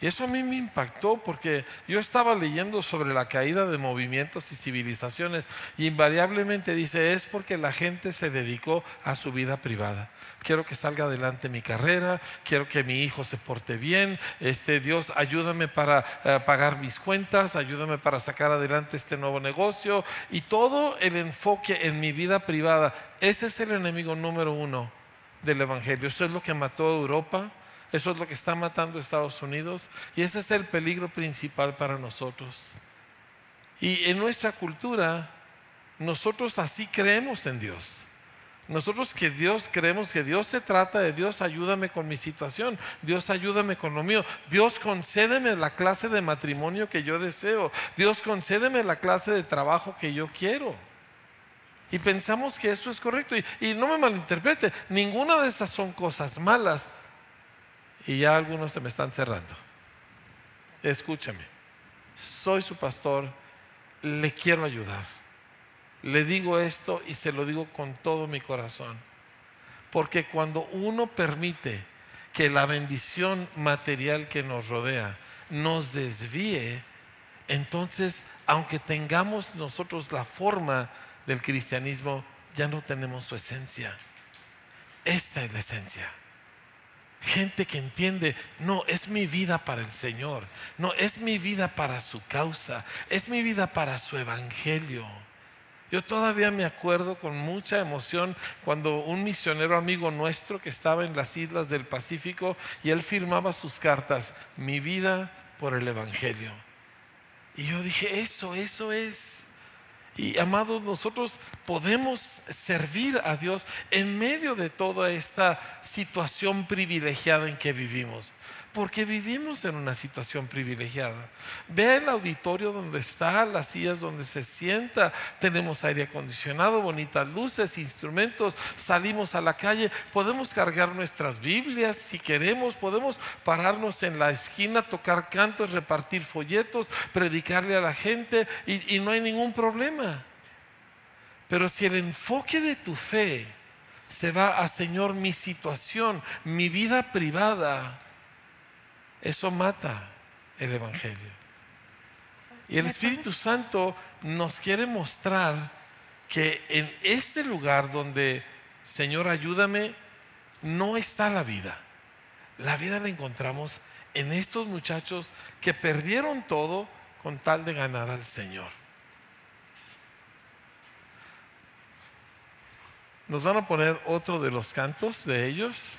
Y eso a mí me impactó porque yo estaba leyendo sobre la caída de movimientos y civilizaciones y invariablemente dice, es porque la gente se dedicó a su vida privada. Quiero que salga adelante mi carrera, quiero que mi hijo se porte bien, este Dios ayúdame para eh, pagar mis cuentas, ayúdame para sacar adelante este nuevo negocio y todo el enfoque en mi vida privada. Ese es el enemigo número uno del Evangelio. Eso es lo que mató a Europa eso es lo que está matando a Estados Unidos y ese es el peligro principal para nosotros. Y en nuestra cultura, nosotros así creemos en Dios. Nosotros que Dios creemos que Dios se trata de Dios, ayúdame con mi situación, Dios ayúdame con lo mío, Dios concédeme la clase de matrimonio que yo deseo, Dios concédeme la clase de trabajo que yo quiero. Y pensamos que eso es correcto. Y, y no me malinterprete, ninguna de esas son cosas malas, y ya algunos se me están cerrando. Escúchame, soy su pastor, le quiero ayudar. Le digo esto y se lo digo con todo mi corazón. Porque cuando uno permite que la bendición material que nos rodea nos desvíe, entonces, aunque tengamos nosotros la forma del cristianismo, ya no tenemos su esencia. Esta es la esencia. Gente que entiende, no, es mi vida para el Señor, no, es mi vida para su causa, es mi vida para su evangelio. Yo todavía me acuerdo con mucha emoción cuando un misionero amigo nuestro que estaba en las islas del Pacífico y él firmaba sus cartas, mi vida por el Evangelio. Y yo dije, eso, eso es. Y amados, nosotros podemos servir a Dios en medio de toda esta situación privilegiada en que vivimos porque vivimos en una situación privilegiada. Ve el auditorio donde está, las sillas donde se sienta, tenemos aire acondicionado, bonitas luces, instrumentos, salimos a la calle, podemos cargar nuestras Biblias si queremos, podemos pararnos en la esquina, tocar cantos, repartir folletos, predicarle a la gente y, y no hay ningún problema. Pero si el enfoque de tu fe se va a, Señor, mi situación, mi vida privada, eso mata el Evangelio. Y el Espíritu Santo nos quiere mostrar que en este lugar donde, Señor, ayúdame, no está la vida. La vida la encontramos en estos muchachos que perdieron todo con tal de ganar al Señor. Nos van a poner otro de los cantos de ellos.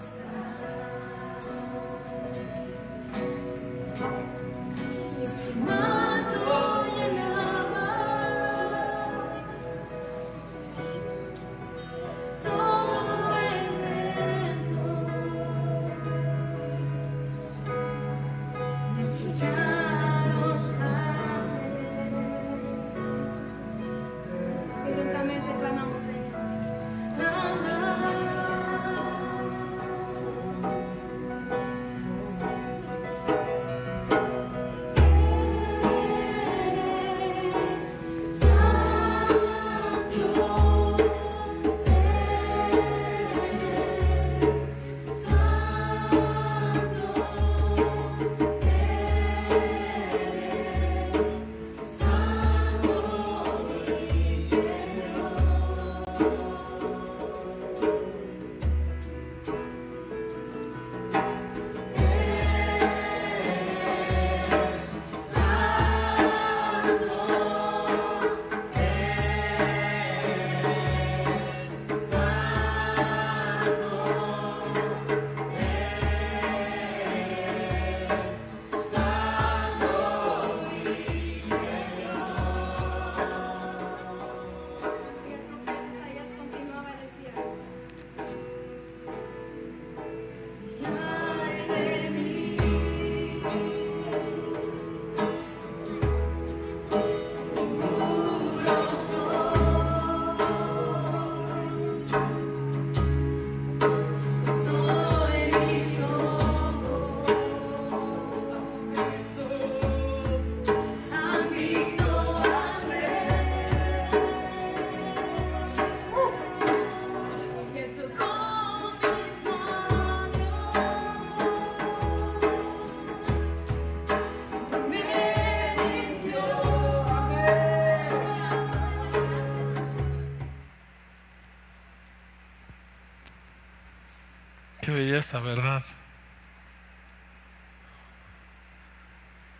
belleza, ¿verdad?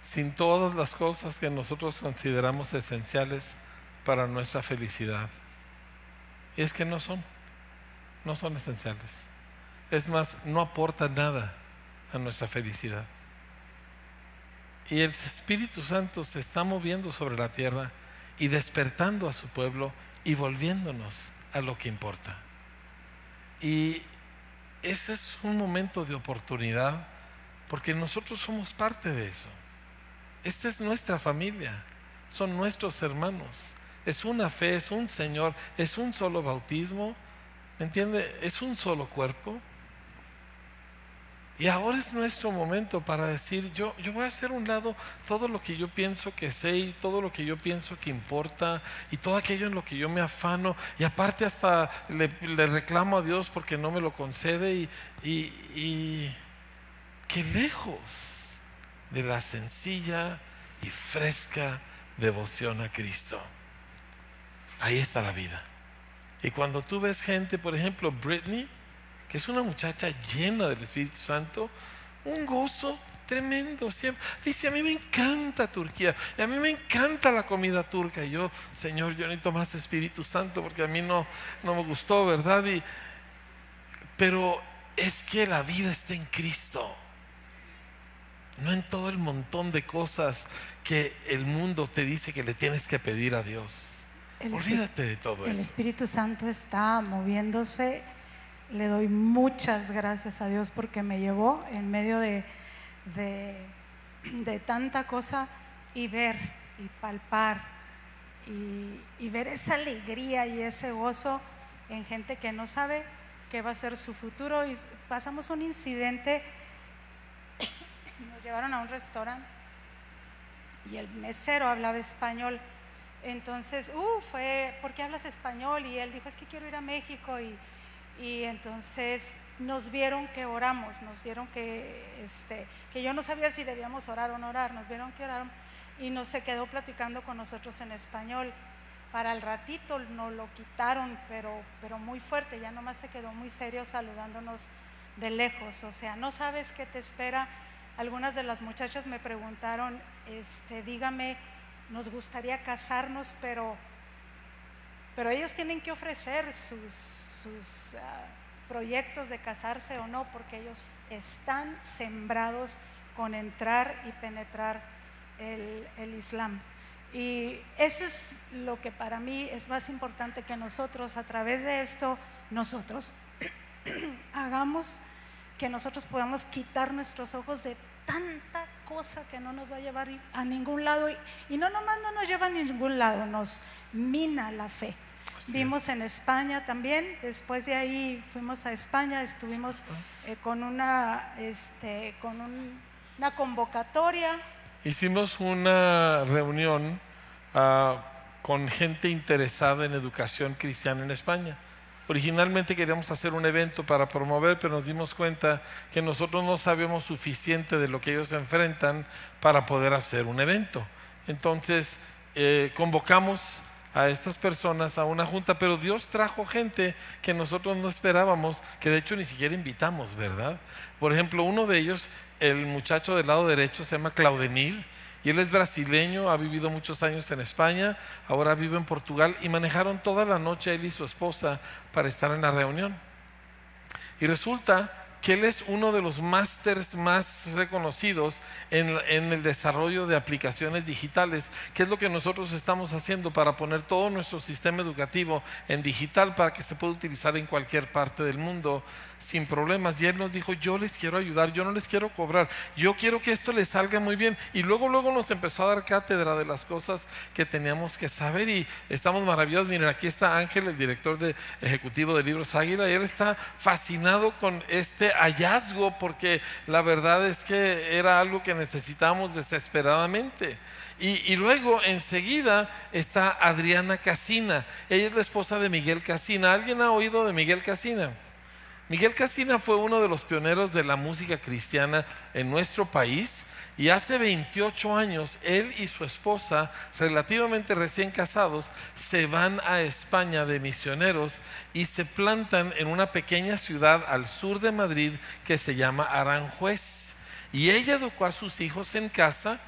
Sin todas las cosas que nosotros consideramos esenciales para nuestra felicidad. Y es que no son, no son esenciales. Es más, no aportan nada a nuestra felicidad. Y el Espíritu Santo se está moviendo sobre la tierra y despertando a su pueblo y volviéndonos a lo que importa. Y ese es un momento de oportunidad porque nosotros somos parte de eso. Esta es nuestra familia, son nuestros hermanos. Es una fe, es un Señor, es un solo bautismo, ¿me entiende? Es un solo cuerpo. Y ahora es nuestro momento para decir, yo, yo voy a hacer un lado todo lo que yo pienso que sé y todo lo que yo pienso que importa y todo aquello en lo que yo me afano y aparte hasta le, reclamo a Dios porque no me lo concede y, y, y qué lejos de la sencilla y fresca devoción a Cristo. Ahí está la vida. Y cuando tú ves gente, por ejemplo, Britney, que es una muchacha llena del Espíritu Santo, un gozo tremendo. Siempre. Dice, a mí me encanta Turquía, y a mí me encanta la comida turca. Y yo, Señor, yo necesito más Espíritu Santo porque a mí no, no me gustó, ¿verdad? Y, pero es que la vida está en Cristo, no en todo el montón de cosas que el mundo te dice que le tienes que pedir a Dios. Olvídate de todo el eso. El Espíritu Santo está moviéndose. Le doy muchas gracias a Dios porque me llevó en medio de, de, tanta cosa y ver y palpar y, ver esa alegría y ese gozo en gente que no sabe qué va a ser su futuro. Y pasamos un incidente, nos llevaron a un restaurante y el mesero hablaba español. Entonces, uh, fue, ¿por qué hablas español? Y él dijo, es que quiero ir a México. Y, y entonces nos vieron que oramos, nos vieron que, este, que yo no sabía si debíamos orar o no orar, nos vieron que oramos y nos se quedó platicando con nosotros en español. Para el ratito nos lo quitaron, pero, pero muy fuerte, ya nomás se quedó muy serio saludándonos de lejos. O sea, no sabes qué te espera. Algunas de las muchachas me preguntaron, este, dígame, nos gustaría casarnos, pero, pero ellos tienen que ofrecer sus, ah, proyectos de casarse o no, porque ellos están sembrados con entrar y penetrar el, el Islam. Y eso es lo que para mí es más importante que nosotros, a través de esto, nosotros hagamos que nosotros podamos quitar nuestros ojos de tanta cosa que no nos va a llevar a ningún lado. Y, no nomás no nos lleva a ningún lado, nos mina la fe. Vimos en España también, después de ahí fuimos a España, estuvimos eh, con, una, este, con una convocatoria. Hicimos una reunión ah, con gente interesada en educación cristiana en España. Originalmente queríamos hacer un evento para promover, pero nos dimos cuenta que nosotros no sabíamos suficiente de lo que ellos enfrentan para poder hacer un evento. Entonces eh, convocamos a estas personas a una junta, pero Dios trajo gente que nosotros no esperábamos, que de hecho ni siquiera invitamos, ¿verdad? Por ejemplo, uno de ellos, el muchacho del lado derecho, se llama Claudenir y él es brasileño, ha vivido muchos años en España, ahora vive en Portugal y manejaron toda la noche él y su esposa para estar en la reunión. Y resulta que él es uno de los másters más reconocidos en, el desarrollo de aplicaciones digitales, que es lo que nosotros estamos haciendo para poner todo nuestro sistema educativo en digital para que se pueda utilizar en cualquier parte del mundo sin problemas. Y él nos dijo, yo les quiero ayudar, yo no les quiero cobrar, yo quiero que esto les salga muy bien. Y luego, luego nos empezó a dar cátedra de las cosas que teníamos que saber y estamos maravillados. Miren, aquí está Ángel, el director de, ejecutivo de Libros Águila, y él está fascinado con este hallazgo porque la verdad es que era algo que necesitábamos desesperadamente. Y, y, luego enseguida está Adriana Casina. Ella es la esposa de Miguel Casina. ¿Alguien ha oído de Miguel Casina? Miguel Casina fue uno de los pioneros de la música cristiana en nuestro país y hace 28 años él y su esposa, relativamente recién casados, se van a España de misioneros y se plantan en una pequeña ciudad al sur de Madrid que se llama Aranjuez. Y ella educó a sus hijos en casa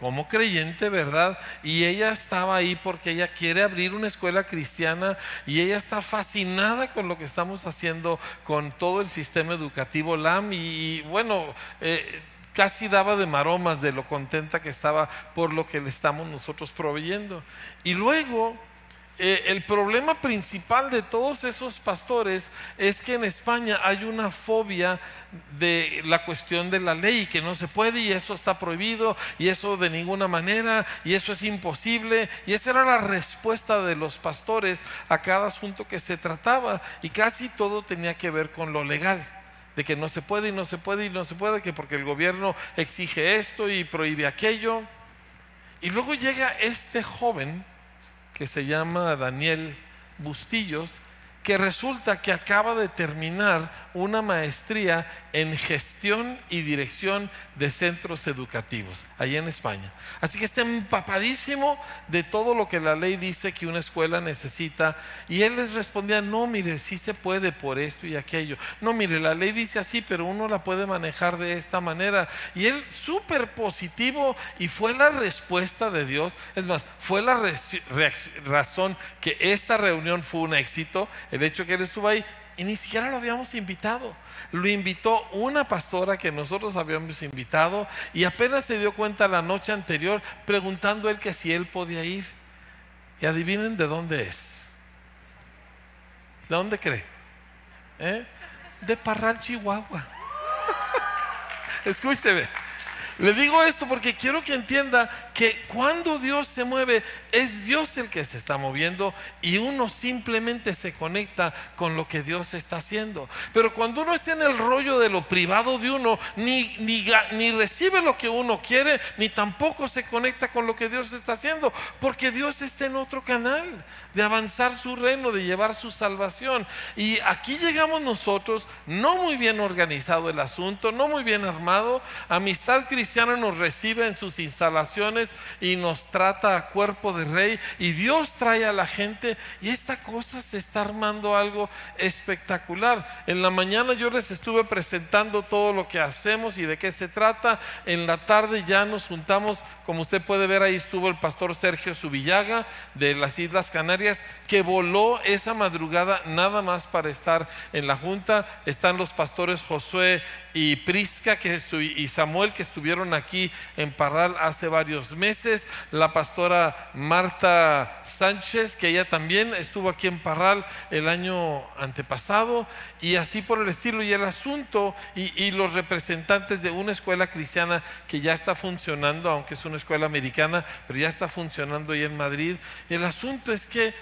como creyente, ¿verdad? Y ella estaba ahí porque ella quiere abrir una escuela cristiana y ella está fascinada con lo que estamos haciendo con todo el sistema educativo LAM y, bueno, eh, casi daba de maromas de lo contenta que estaba por lo que le estamos nosotros proveyendo. Y luego eh, el problema principal de todos esos pastores es que en España hay una fobia de la cuestión de la ley, que no se puede y eso está prohibido y eso de ninguna manera y eso es imposible. Y esa era la respuesta de los pastores a cada asunto que se trataba y casi todo tenía que ver con lo legal de que no se puede y no se puede y no se puede, que porque el gobierno exige esto y prohíbe aquello. Y luego llega este joven que se llama Daniel Bustillos, que resulta que acaba de terminar una maestría en gestión y dirección de centros educativos, allá en España. Así que está empapadísimo de todo lo que la ley dice que una escuela necesita. Y él les respondía, no, mire, sí se puede por esto y aquello. No, mire, la ley dice así, pero uno la puede manejar de esta manera. Y él súper positivo y fue la respuesta de Dios. Es más, fue la razón que esta reunión fue un éxito, el hecho que él estuvo ahí y ni siquiera lo habíamos invitado. Lo invitó una pastora que nosotros habíamos invitado y apenas se dio cuenta la noche anterior preguntando él que si él podía ir. Y adivinen de dónde es. ¿De dónde cree? ¿Eh? De Parral, Chihuahua. Escúcheme. Le digo esto porque quiero que entienda que cuando Dios se mueve, es Dios el que se está moviendo y uno simplemente se conecta con lo que Dios está haciendo. Pero cuando uno está en el rollo de lo privado de uno, ni, ni, ni recibe lo que uno quiere, ni tampoco se conecta con lo que Dios está haciendo, porque Dios está en otro canal de avanzar su reino, de llevar su salvación. Y aquí llegamos nosotros, no muy bien organizado el asunto, no muy bien armado. Amistad Cristiana nos recibe en sus instalaciones y nos trata a cuerpo de rey y Dios trae a la gente y esta cosa se está armando algo espectacular. En la mañana yo les estuve presentando todo lo que hacemos y de qué se trata. En la tarde ya nos juntamos, como usted puede ver ahí estuvo el pastor Sergio Subillaga de las Islas Canarias que voló esa madrugada nada más para estar en la junta. Están los pastores Josué y Prisca que y Samuel que estuvieron aquí en Parral hace varios meses, la pastora Marta Sánchez, que ella también estuvo aquí en Parral el año antepasado, y así por el estilo, y el asunto, y, los representantes de una escuela cristiana que ya está funcionando, aunque es una escuela americana, pero ya está funcionando ahí en Madrid. El asunto es que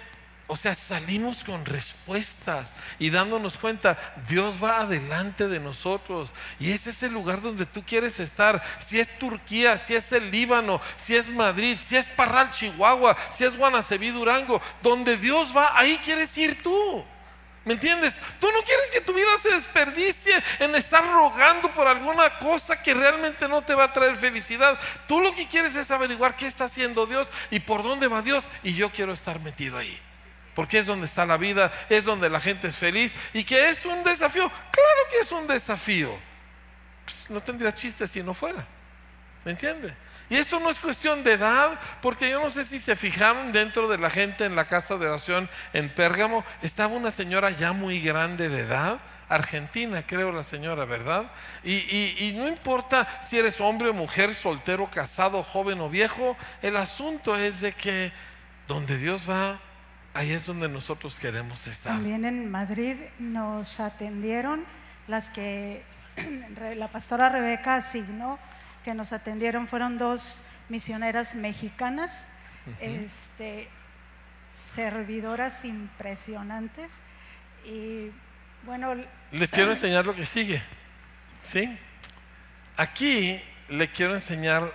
o sea, salimos con respuestas y dándonos cuenta, Dios va adelante de nosotros. Y ese es el lugar donde tú quieres estar. Si es Turquía, si es el Líbano, si es Madrid, si es Parral, Chihuahua, si es Guanaceví, Durango, donde Dios va, ahí quieres ir tú. ¿Me entiendes? Tú no quieres que tu vida se desperdicie en estar rogando por alguna cosa que realmente no te va a traer felicidad. Tú lo que quieres es averiguar qué está haciendo Dios y por dónde va Dios y yo quiero estar metido ahí porque es donde está la vida, es donde la gente es feliz y que es un desafío. Claro que es un desafío. Pues, no tendría chiste si no fuera. ¿Me entiende? Y esto no es cuestión de edad, porque yo no sé si se fijaron dentro de la gente en la casa de oración en Pérgamo, estaba una señora ya muy grande de edad, argentina creo la señora, ¿verdad? Y, y no importa si eres hombre o mujer, soltero, casado, joven o viejo, el asunto es de que donde Dios va, Ahí es donde nosotros queremos estar. También en Madrid nos atendieron las que la pastora Rebeca asignó, que nos atendieron fueron dos misioneras mexicanas, este, servidoras impresionantes. Y bueno. Les quiero enseñar lo que sigue. ¿Sí? Aquí le quiero enseñar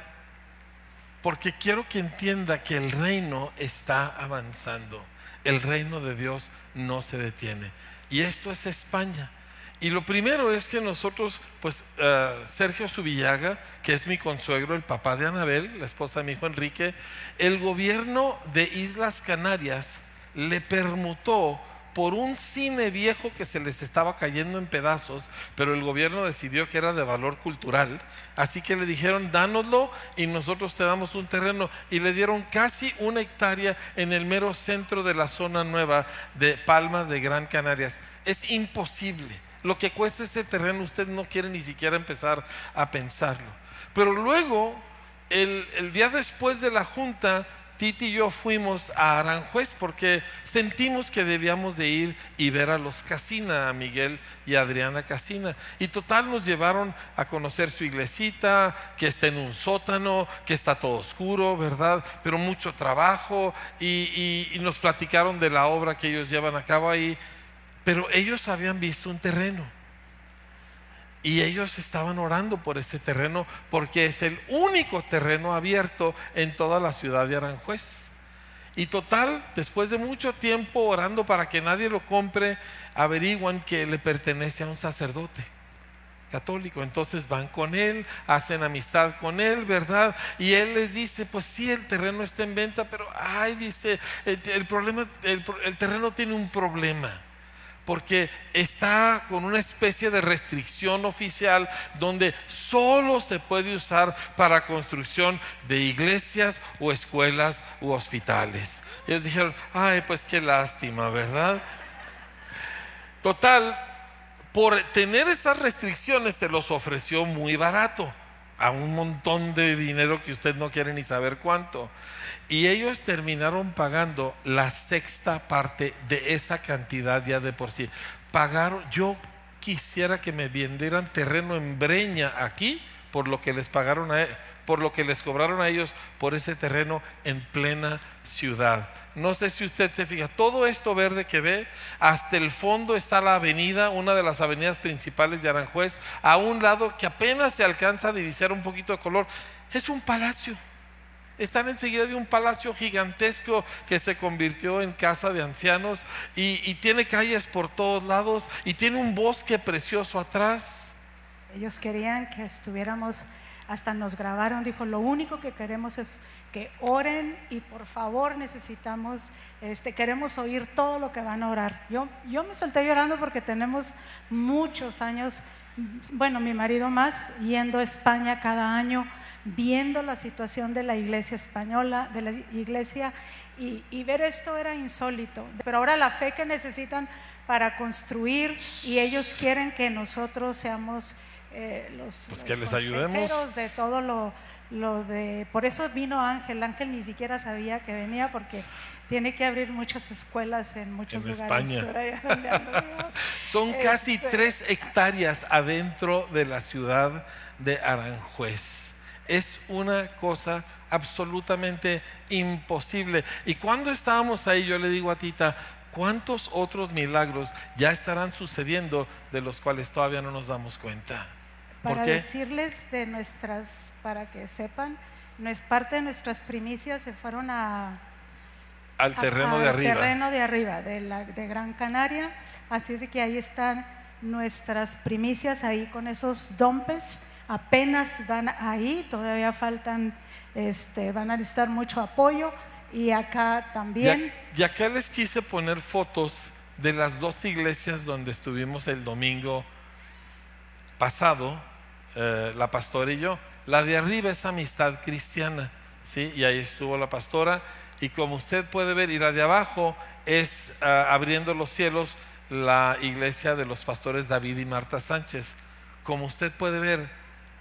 porque quiero que entienda que el reino está avanzando el reino de Dios no se detiene. Y esto es España. Y lo primero es que nosotros, pues eh, Sergio Subillaga, que es mi consuegro, el papá de Anabel, la esposa de mi hijo Enrique, el gobierno de Islas Canarias le permutó por un cine viejo que se les estaba cayendo en pedazos, pero el gobierno decidió que era de valor cultural, así que le dijeron, dánoslo y nosotros te damos un terreno, y le dieron casi una hectárea en el mero centro de la zona nueva de Palma de Gran Canarias. Es imposible. Lo que cuesta ese terreno, usted no quiere ni siquiera empezar a pensarlo. Pero luego, el, el día después de la junta, Titi y yo fuimos a Aranjuez porque sentimos que debíamos de ir y ver a los Casina, a Miguel y a Adriana Casina. Y total nos llevaron a conocer su iglesita, que está en un sótano, que está todo oscuro, ¿verdad? Pero mucho trabajo y, y nos platicaron de la obra que ellos llevan a cabo ahí. Pero ellos habían visto un terreno y ellos estaban orando por ese terreno porque es el único terreno abierto en toda la ciudad de Aranjuez. Y total, después de mucho tiempo orando para que nadie lo compre, averiguan que le pertenece a un sacerdote católico. Entonces van con él, hacen amistad con él, ¿verdad? Y él les dice, pues sí, el terreno está en venta, pero, ay, dice, el, problema, el terreno tiene un problema porque está con una especie de restricción oficial donde solo se puede usar para construcción de iglesias o escuelas u hospitales. ellos dijeron, ay, pues qué lástima, ¿verdad? Total, por tener esas restricciones se los ofreció muy barato, a un montón de dinero que usted no quiere ni saber cuánto. Y ellos terminaron pagando la sexta parte de esa cantidad ya de por sí. Pagaron, yo quisiera que me vendieran terreno en Breña aquí por lo que les pagaron a, por lo que les cobraron a ellos por ese terreno en plena ciudad. No sé si usted se fija, todo esto verde que ve, hasta el fondo está la avenida, una de las avenidas principales de Aranjuez, a un lado que apenas se alcanza a divisar un poquito de color. Es un palacio. Están enseguida de un palacio gigantesco que se convirtió en casa de ancianos y, tiene calles por todos lados y tiene un bosque precioso atrás. Ellos querían que estuviéramos, hasta nos grabaron, dijo, lo único que queremos es que oren y por favor necesitamos, este, queremos oír todo lo que van a orar. Yo, yo me solté llorando porque tenemos muchos años, bueno, mi marido más, yendo a España cada año viendo la situación de la iglesia española, de la iglesia, y, ver esto era insólito. Pero ahora la fe que necesitan para construir y ellos quieren que nosotros seamos eh, los, pues que les ayudemos de todo lo, lo de... Por eso vino Ángel, Ángel ni siquiera sabía que venía porque tiene que abrir muchas escuelas en muchos lugares. España. Son casi este, tres hectáreas adentro de la ciudad de Aranjuez es una cosa absolutamente imposible. Y cuando estábamos ahí, yo le digo a Tita, ¿cuántos otros milagros ya estarán sucediendo de los cuales todavía no nos damos cuenta? Para decirles de nuestras, para que sepan, no es parte de nuestras primicias se fueron a al terreno de arriba. terreno de arriba, de, la, de Gran Canaria. Así es de que ahí están nuestras primicias, ahí con esos dompes apenas van ahí, todavía faltan, este, van a necesitar mucho apoyo y acá también. Y, acá les quise poner fotos de las dos iglesias donde estuvimos el domingo pasado, eh, la pastora y yo. La de arriba es amistad cristiana, ¿sí? Y ahí estuvo la pastora. Y como usted puede ver, y la de abajo es ah, abriendo los cielos, la iglesia de los pastores David y Marta Sánchez. Como usted puede ver,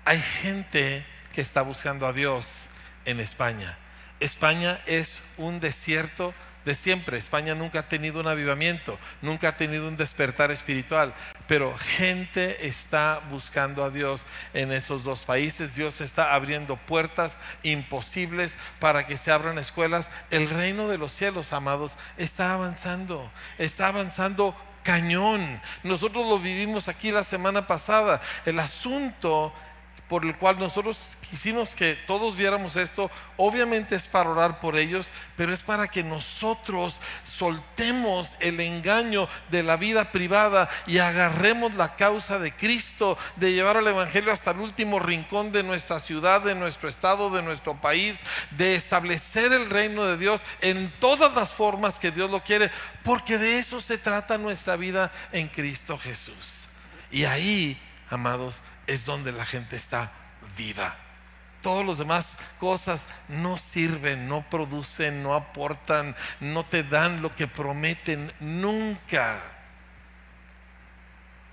hay gente que está buscando a Dios en España. España es un desierto de siempre. España nunca ha tenido un avivamiento, nunca ha tenido un despertar espiritual, pero gente está buscando a Dios en esos dos países. Dios está abriendo puertas imposibles para que se abran escuelas. El reino de los cielos, amados, está avanzando, está avanzando cañón. Nosotros lo vivimos aquí la semana pasada. El asunto por el cual nosotros quisimos que todos viéramos esto, obviamente es para orar por ellos, pero es para que nosotros soltemos el engaño de la vida privada y agarremos la causa de Cristo, de llevar el Evangelio hasta el último rincón de nuestra ciudad, de nuestro estado, de nuestro país, de establecer el reino de Dios en todas las formas que Dios lo quiere, porque de eso se trata nuestra vida en Cristo Jesús. Y ahí, amados, es donde la gente está viva. Todos los demás cosas no sirven, no producen, no aportan, no te dan lo que prometen nunca.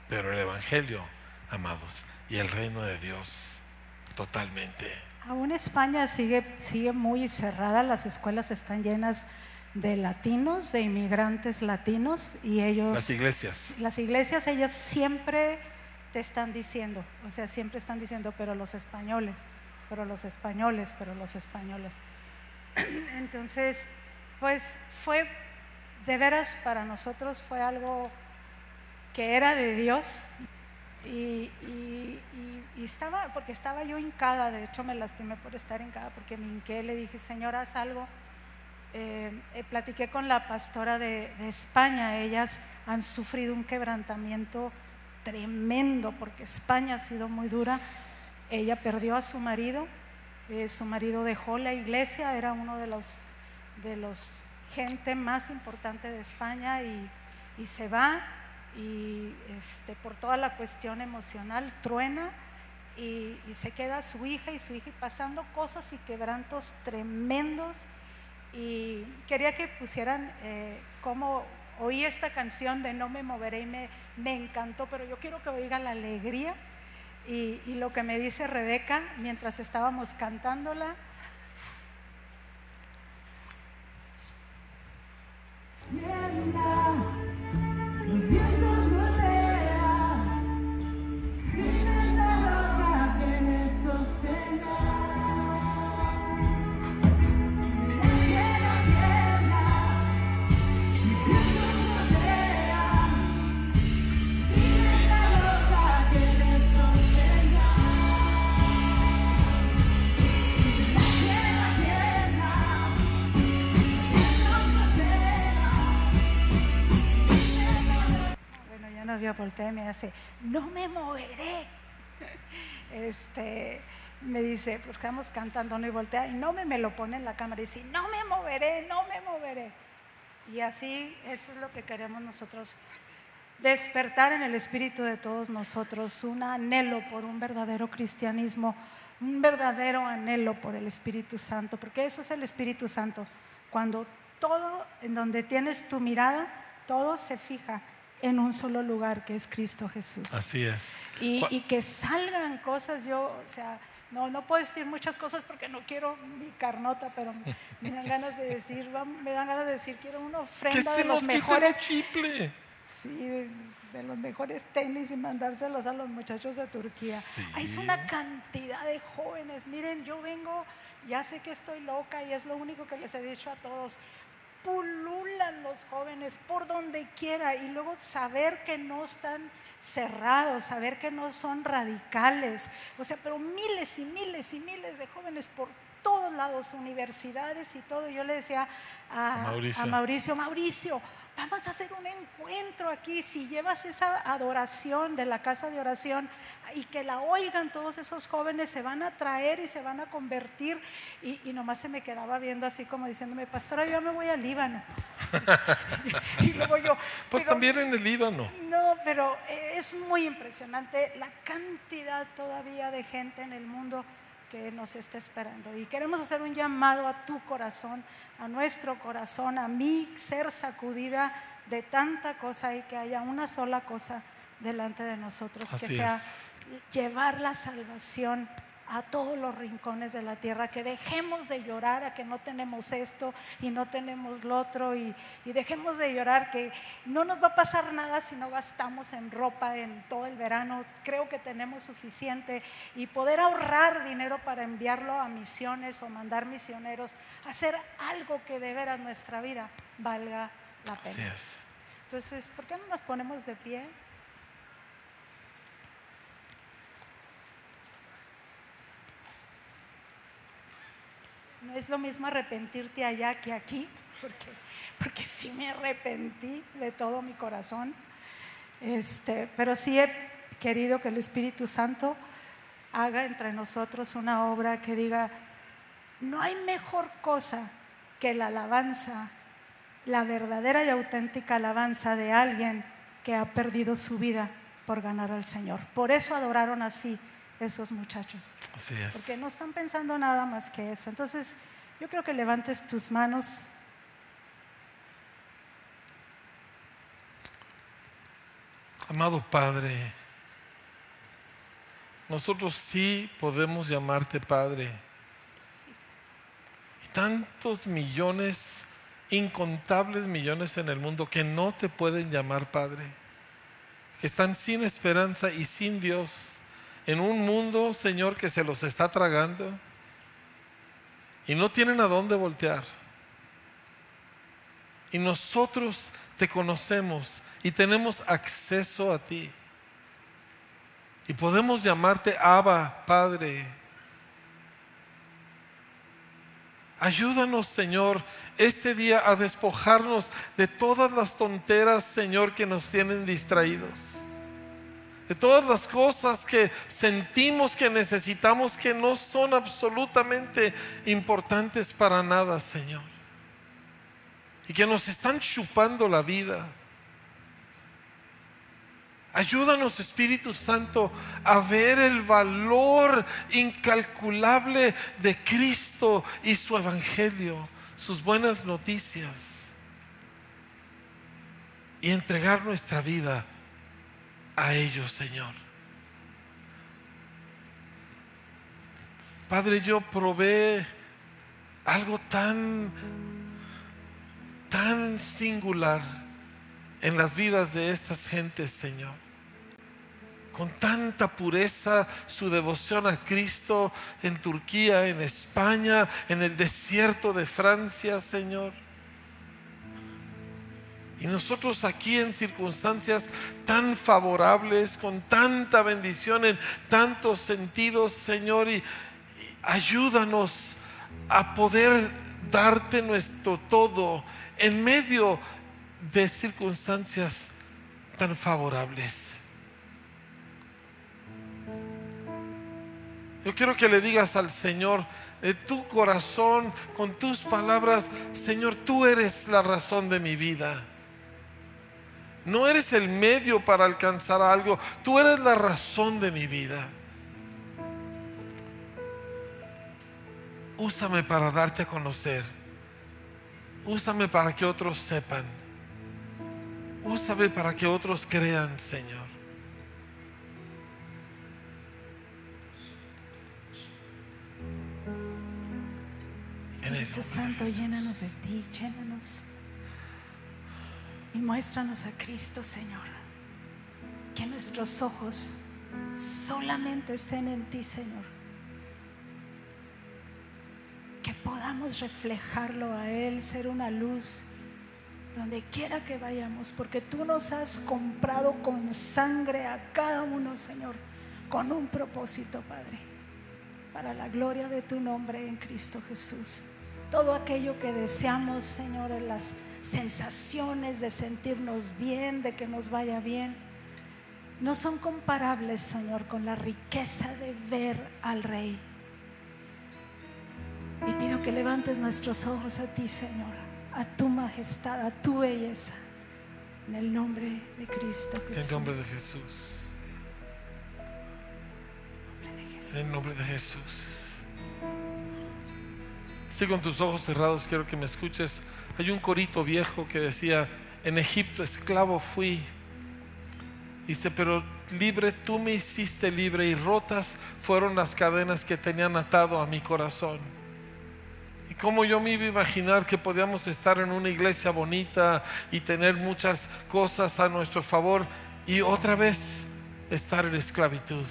Pero el Evangelio, amados, y el reino de Dios, totalmente. Aún España sigue, sigue muy cerrada, las escuelas están llenas de latinos, de inmigrantes latinos, y ellos... Las iglesias. Las iglesias, ellas siempre te están diciendo, o sea, siempre están diciendo, pero los españoles, pero los españoles, pero los españoles. Entonces, pues fue, de veras para nosotros fue algo que era de Dios y, estaba, porque estaba yo hincada, de hecho me lastimé por estar hincada, porque me hinqué, le dije, Señor, haz algo, eh, eh, platiqué con la pastora de, de España, ellas han sufrido un quebrantamiento tremendo porque España ha sido muy dura. Ella perdió a su marido, eh, su marido dejó la iglesia, era uno de los, de los gente más importante de España y, y se va y este, por toda la cuestión emocional truena y, se queda su hija y su hija y pasando cosas y quebrantos tremendos y quería que pusieran eh, cómo oí esta canción de No me moveré y me, me encantó, pero yo quiero que oigan la alegría y, lo que me dice Rebeca mientras estábamos cantándola. Volteé y me hace, no me moveré. Este, me dice, pues estamos cantando, no y voltea, y no me, me lo pone en la cámara y dice, no me moveré, no me moveré. Y así, eso es lo que queremos nosotros, despertar en el espíritu de todos nosotros un anhelo por un verdadero cristianismo, un verdadero anhelo por el Espíritu Santo, porque eso es el Espíritu Santo. Cuando todo, en donde tienes tu mirada, todo se fija en un solo lugar, que es Cristo Jesús. Así es. Y, y que salgan cosas, yo, o sea, no, no puedo decir muchas cosas porque no quiero mi carnota, pero me dan ganas de decir, me dan ganas de decir, quiero una ofrenda de los mejores, chiple. sí, de, de los mejores tenis y mandárselos a los muchachos de Turquía. Sí. Hay una cantidad de jóvenes, miren, yo vengo, ya sé que estoy loca y es lo único que les he dicho a todos, pululan los jóvenes por donde quiera y luego saber que no están cerrados, saber que no son radicales, o sea, pero miles y miles y miles de jóvenes por todos lados, universidades y todo. Yo le decía a, Mauricio. a Mauricio, Mauricio, vamos a hacer un encuentro aquí, si llevas esa adoración de la casa de oración y que la oigan todos esos jóvenes, se van a traer y se van a convertir. Y, y nomás se me quedaba viendo así como diciéndome, pastora, yo me voy al Líbano. y luego yo, Pues "Pero también en el Líbano. no, pero es muy impresionante la cantidad todavía de gente en el mundo que nos está esperando. Y queremos hacer un llamado a tu corazón, a nuestro corazón, a mi ser sacudida de tanta cosa y que haya una sola cosa delante de nosotros, que sea es. llevar la salvación a todos los rincones de la tierra, que dejemos de llorar a que no tenemos esto y no tenemos lo otro y, y dejemos de llorar que no nos va a pasar nada si no gastamos en ropa en todo el verano, creo que tenemos suficiente y poder ahorrar dinero para enviarlo a misiones o mandar misioneros, hacer algo que de veras nuestra vida valga la pena. es. Entonces, ¿por qué no nos ponemos de pie? No es lo mismo arrepentirte allá que aquí, porque, porque sí me arrepentí de todo mi corazón. Este, pero sí he querido que el Espíritu Santo haga entre nosotros una obra que diga, no hay mejor cosa que la alabanza, la verdadera y auténtica alabanza de alguien que ha perdido su vida por ganar al Señor. Por eso adoraron así esos muchachos, Así es. porque no están pensando nada más que eso. Entonces, yo creo que levantes tus manos. Amado Padre, nosotros sí podemos llamarte Padre. Sí, sí. Y tantos millones, incontables millones en el mundo que no te pueden llamar Padre, que están sin esperanza y sin Dios, en un mundo, Señor, que se los está tragando y no tienen a dónde voltear. Y nosotros te conocemos y tenemos acceso a ti. Y podemos llamarte Abba, Padre. Ayúdanos, Señor, este día a despojarnos de todas las tonteras, Señor, que nos tienen distraídos. De todas las cosas que sentimos que necesitamos que no son absolutamente importantes para nada, Señor. Y que nos están chupando la vida. Ayúdanos, Espíritu Santo, a ver el valor incalculable de Cristo y su Evangelio, sus buenas noticias, y entregar nuestra vida a ellos, Señor. Padre, yo probé algo tan, tan singular en las vidas de estas gentes, Señor. Con tanta pureza su devoción a Cristo en Turquía, en España, en el desierto de Francia, Señor. Y nosotros aquí en circunstancias tan favorables, con tanta bendición en tantos sentidos, Señor, y, ayúdanos a poder darte nuestro todo en medio de circunstancias tan favorables. Yo quiero que le digas al Señor de tu corazón, con tus palabras, Señor, tú eres la razón de mi vida. No eres el medio para alcanzar algo, tú eres la razón de mi vida. Úsame para darte a conocer. Úsame para que otros sepan. Úsame para que otros crean, Señor. Espíritu Santo, llénanos de ti, llénanos. Y muéstranos a Cristo, Señor. Que nuestros ojos solamente estén en ti, Señor. Que podamos reflejarlo a Él, ser una luz donde quiera que vayamos, porque tú nos has comprado con sangre a cada uno, Señor, con un propósito, Padre para la gloria de tu nombre en Cristo Jesús. Todo aquello que deseamos, Señor, en las sensaciones de sentirnos bien, de que nos vaya bien, no son comparables, Señor, con la riqueza de ver al Rey. Y pido que levantes nuestros ojos a ti, Señor, a tu majestad, a tu belleza, en el nombre de Cristo En el nombre de Jesús. Nombre de Jesús. En el nombre de Jesús. Si con tus ojos cerrados quiero que me escuches. Hay un corito viejo que decía, en Egipto esclavo fui. Dice, pero libre tú me hiciste libre y rotas fueron las cadenas que tenían atado a mi corazón. Y como yo me iba a imaginar que podíamos estar en una iglesia bonita y tener muchas cosas a nuestro favor y otra vez estar en esclavitud.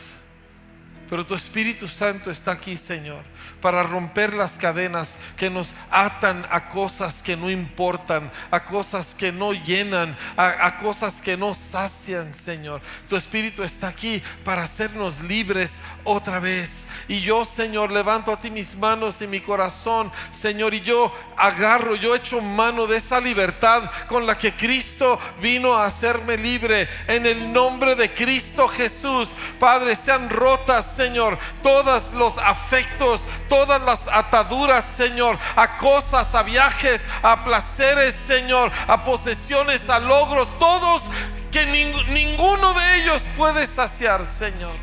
Pero tu Espíritu Santo está aquí, Señor, para romper las cadenas que nos atan a cosas que no importan, a cosas que no llenan, a, cosas que no sacian, Señor. Tu Espíritu está aquí para hacernos libres otra vez. Y yo, Señor, levanto a ti mis manos y mi corazón, Señor, y yo agarro, yo echo mano de esa libertad con la que Cristo vino a hacerme libre. En el nombre de Cristo Jesús, Padre, sean rotas, Señor, todos los afectos, todas las ataduras, Señor, a cosas, a viajes, a placeres, Señor, a posesiones, a logros, todos que ning- ninguno de ellos puede saciar, Señor.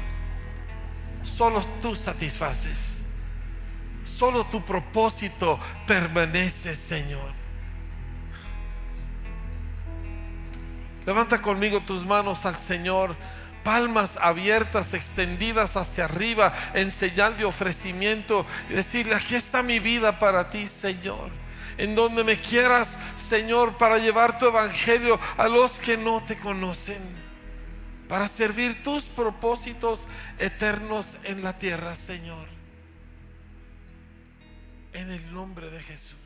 Solo tú satisfaces. Solo tu propósito permanece, Señor. Levanta conmigo tus manos al Señor, palmas abiertas, extendidas hacia arriba, en señal de ofrecimiento, y decirle, aquí está mi vida para ti, Señor. En donde me quieras, Señor, para llevar tu evangelio a los que no te conocen, para servir tus propósitos eternos en la tierra, Señor. En el nombre de Jesús.